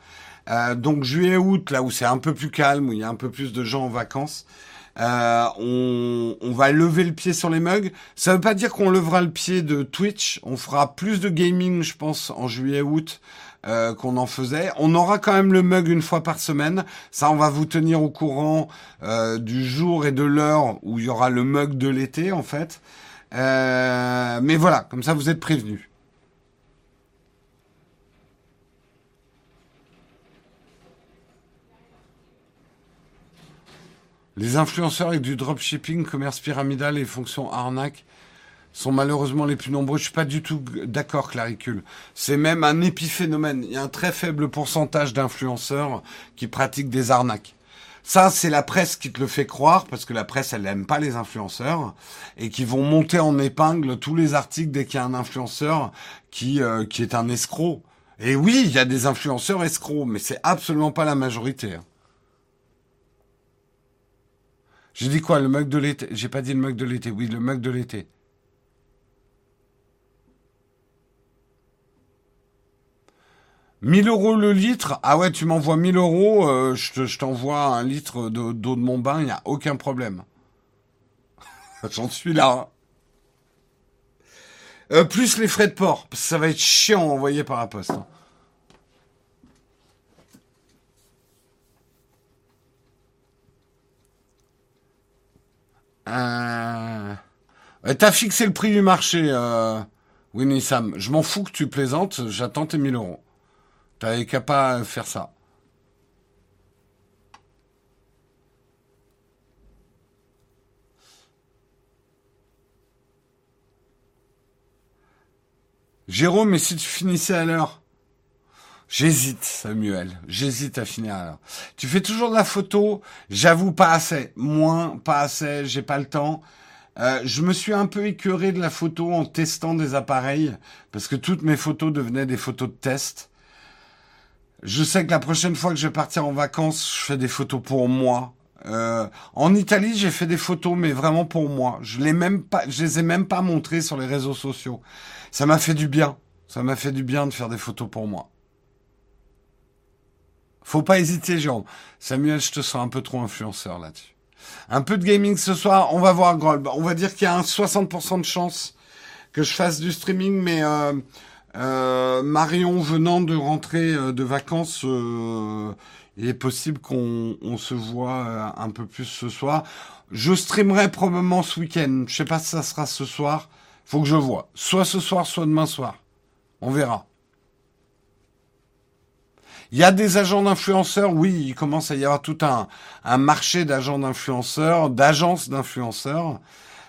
donc juillet-août, là où c'est un peu plus calme, où il y a un peu plus de gens en vacances, euh, on, va lever le pied sur les mugs. Ça veut pas dire qu'on levera le pied de Twitch. On fera plus de gaming, je pense, en juillet-août. Euh, qu'on en faisait. On aura quand même le mug une fois par semaine. Ça, on va vous tenir au courant euh, du jour et de l'heure où il y aura le mug de l'été, en fait. Mais voilà, comme ça, vous êtes prévenus. Les influenceurs avec du dropshipping, commerce pyramidal et fonctions arnaque sont malheureusement les plus nombreux. Je suis pas du tout d'accord, Claricule. C'est même un épiphénomène. Il y a un très faible pourcentage d'influenceurs qui pratiquent des arnaques. Ça, c'est la presse qui te le fait croire, parce que la presse, elle n'aime pas les influenceurs, et qui vont monter en épingle tous les articles dès qu'il y a un influenceur qui, euh, qui est un escroc. Et oui, il y a des influenceurs escrocs, mais c'est absolument pas la majorité. Hein. J'ai dit quoi, le mug de l'été? J'ai pas dit le mug de l'été. Oui, le mug de l'été. « 1000 euros le litre? Ah ouais, tu m'envoies 1000 euros, euh, je t'envoie un litre d'eau de, mon bain, il n'y a aucun problème. J'en suis là. Euh, plus les frais de port, ça va être chiant à envoyer par la poste. Hein. Euh... T'as fixé le prix du marché, euh... Winnie Sam. Je m'en fous que tu plaisantes, j'attends tes 1000 euros. T'avais qu'à pas faire ça. Jérôme, mais si tu finissais à l'heure? J'hésite, Samuel. J'hésite à finir l'heure. Tu fais toujours de la photo? J'avoue, pas assez. Moins, pas assez. J'ai pas le temps. Euh, je me suis un peu écœuré de la photo en testant des appareils parce que toutes mes photos devenaient des photos de test. Je sais que la prochaine fois que je vais partir en vacances, je fais des photos pour moi. Euh, en Italie, j'ai fait des photos, mais vraiment pour moi. Je les même pas, je les ai même pas montrées sur les réseaux sociaux. Ça m'a fait du bien. Ça m'a fait du bien de faire des photos pour moi. Faut pas hésiter, Jérôme. Samuel, je te sens un peu trop influenceur là-dessus. Un peu de gaming ce soir. On va voir, Grolb. On va dire qu'il y a un 60% de chance que je fasse du streaming, mais euh, euh, Marion venant de rentrer euh, de vacances, euh, il est possible qu'on se voit un peu plus ce soir. Je streamerai probablement ce week-end. Je sais pas si ça sera ce soir. Faut que je vois. Soit ce soir, soit demain soir. On verra. Il y a des agents d'influenceurs, oui, il commence à y avoir tout un, marché d'agents d'influenceurs, d'agences d'influenceurs.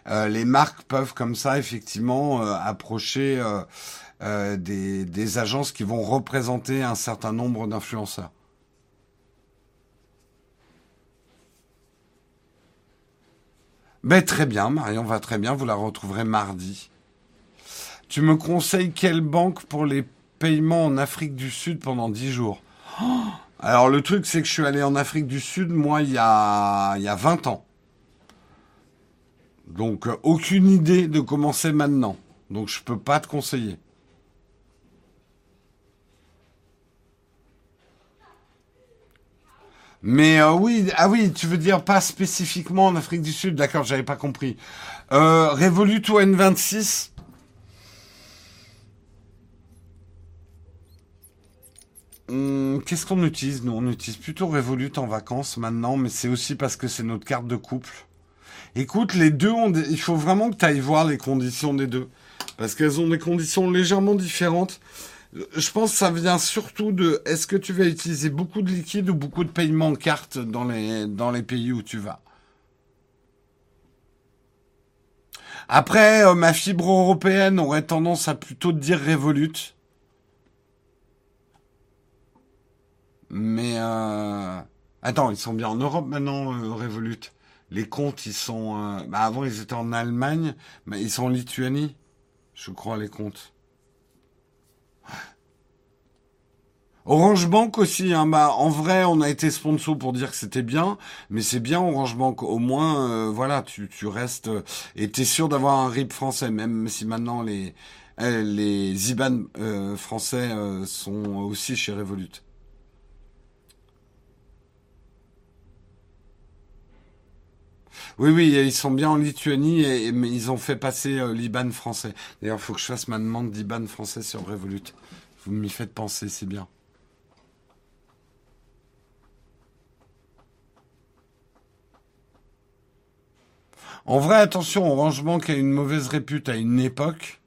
les marques peuvent comme ça effectivement approcher euh, des, des agences qui vont représenter un certain nombre d'influenceurs. Mais très bien, Marion va très bien, vous la retrouverez mardi. Tu me conseilles quelle banque pour les paiements en Afrique du Sud pendant 10 jours? Alors le truc c'est que je suis allé en Afrique du Sud, moi, il y a, il y a 20 ans. Donc euh, aucune idée de commencer maintenant. Donc je peux pas te conseiller. Mais euh, oui, ah oui, tu veux dire pas spécifiquement en Afrique du Sud, d'accord, j'avais pas compris. Euh, Revolut ou N26 hum, Qu'est-ce qu'on utilise Nous, on utilise plutôt Revolut en vacances maintenant, mais c'est aussi parce que c'est notre carte de couple. Écoute, les deux, ont il faut vraiment que tu ailles voir les conditions des deux. Parce qu'elles ont des conditions légèrement différentes. Je pense que ça vient surtout de est-ce que tu vas utiliser beaucoup de liquide ou beaucoup de paiements en carte dans les, pays où tu vas? Après, euh, ma fibre européenne aurait tendance à plutôt dire Revolut. Mais euh... attends, ils sont bien en Europe maintenant, euh, Revolut. Les comptes, ils sont. Euh, bah avant, ils étaient en Allemagne, mais ils sont en Lituanie, je crois les comptes. Orange Bank aussi, hein, bah, en vrai, on a été sponsor pour dire que c'était bien, mais c'est bien Orange Bank. Au moins, euh, voilà, tu, tu restes euh, et t'es sûr d'avoir un RIP français, même si maintenant les euh, les IBAN français sont aussi chez Revolut. Oui, oui, ils sont bien en Lituanie, et, mais ils ont fait passer l'IBAN français. D'ailleurs, il faut que je fasse ma demande d'IBAN français sur Revolut. Vous m'y faites penser, c'est bien. En vrai, attention, Orange Bank a une mauvaise répute à une époque.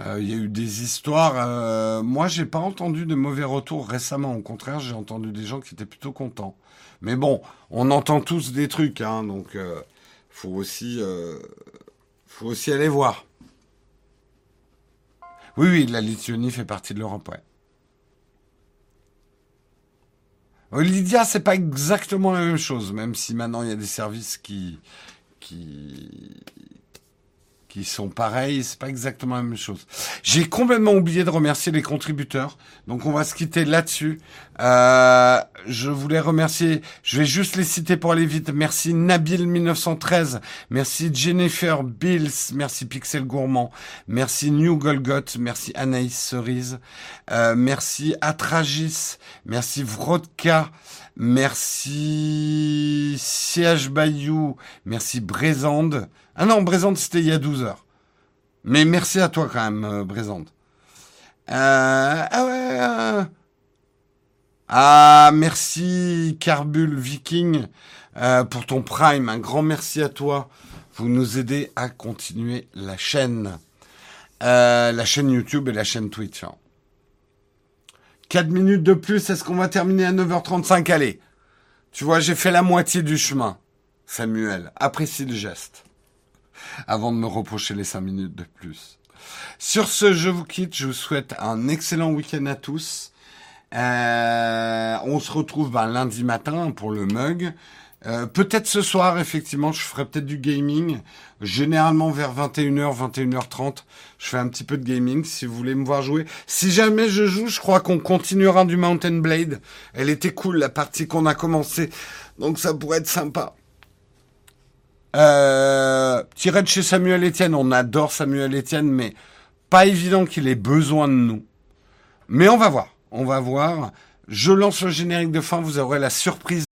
Euh, il y a eu des histoires. Euh, moi, j'ai pas entendu de mauvais retours récemment. Au contraire, j'ai entendu des gens qui étaient plutôt contents. Mais bon, on entend tous des trucs, hein, donc euh, faut aussi, euh, faut aussi aller voir. Oui, oui, la Lituanie fait partie de l'Europe, ouais. Lydia, c'est pas exactement la même chose, même si maintenant il y a des services qui, qui, qui sont pareils, c'est pas exactement la même chose. J'ai complètement oublié de remercier les contributeurs, donc on va se quitter là-dessus. Euh, je voulais remercier, je vais juste les citer pour aller vite. Merci Nabil 1913, merci Jennifer Bills, merci Pixel Gourmand, merci New Golgot, merci Anaïs Cerise, euh, merci Atragis, merci Vrodka, merci CH Bayou, merci Brésande. Ah non, Brésande, c'était il y a 12 heures. Mais merci à toi quand même, euh, Brésande. Euh, ah ouais. Euh. Ah, merci Carbul Viking pour ton prime. Un grand merci à toi. Vous nous aidez à continuer la chaîne. la chaîne YouTube et la chaîne Twitch. 4 minutes de plus, est-ce qu'on va terminer à 9h35 Allez. Tu vois, j'ai fait la moitié du chemin. Samuel, apprécie le geste avant de me reprocher les cinq minutes de plus. Sur ce, je vous quitte. Je vous souhaite un excellent week-end à tous. Euh, on se retrouve ben, lundi matin pour le mug. Euh, peut-être ce soir, effectivement, je ferai peut-être du gaming. Généralement vers 21h, 21h30, je fais un petit peu de gaming si vous voulez me voir jouer. Si jamais je joue, je crois qu'on continuera du Mountain Blade. Elle était cool, la partie qu'on a commencé. Donc ça pourrait être sympa. Euh, tiré de chez Samuel Etienne, on adore Samuel Etienne, mais pas évident qu'il ait besoin de nous. Mais on va voir, on va voir. Je lance le générique de fin, vous aurez la surprise.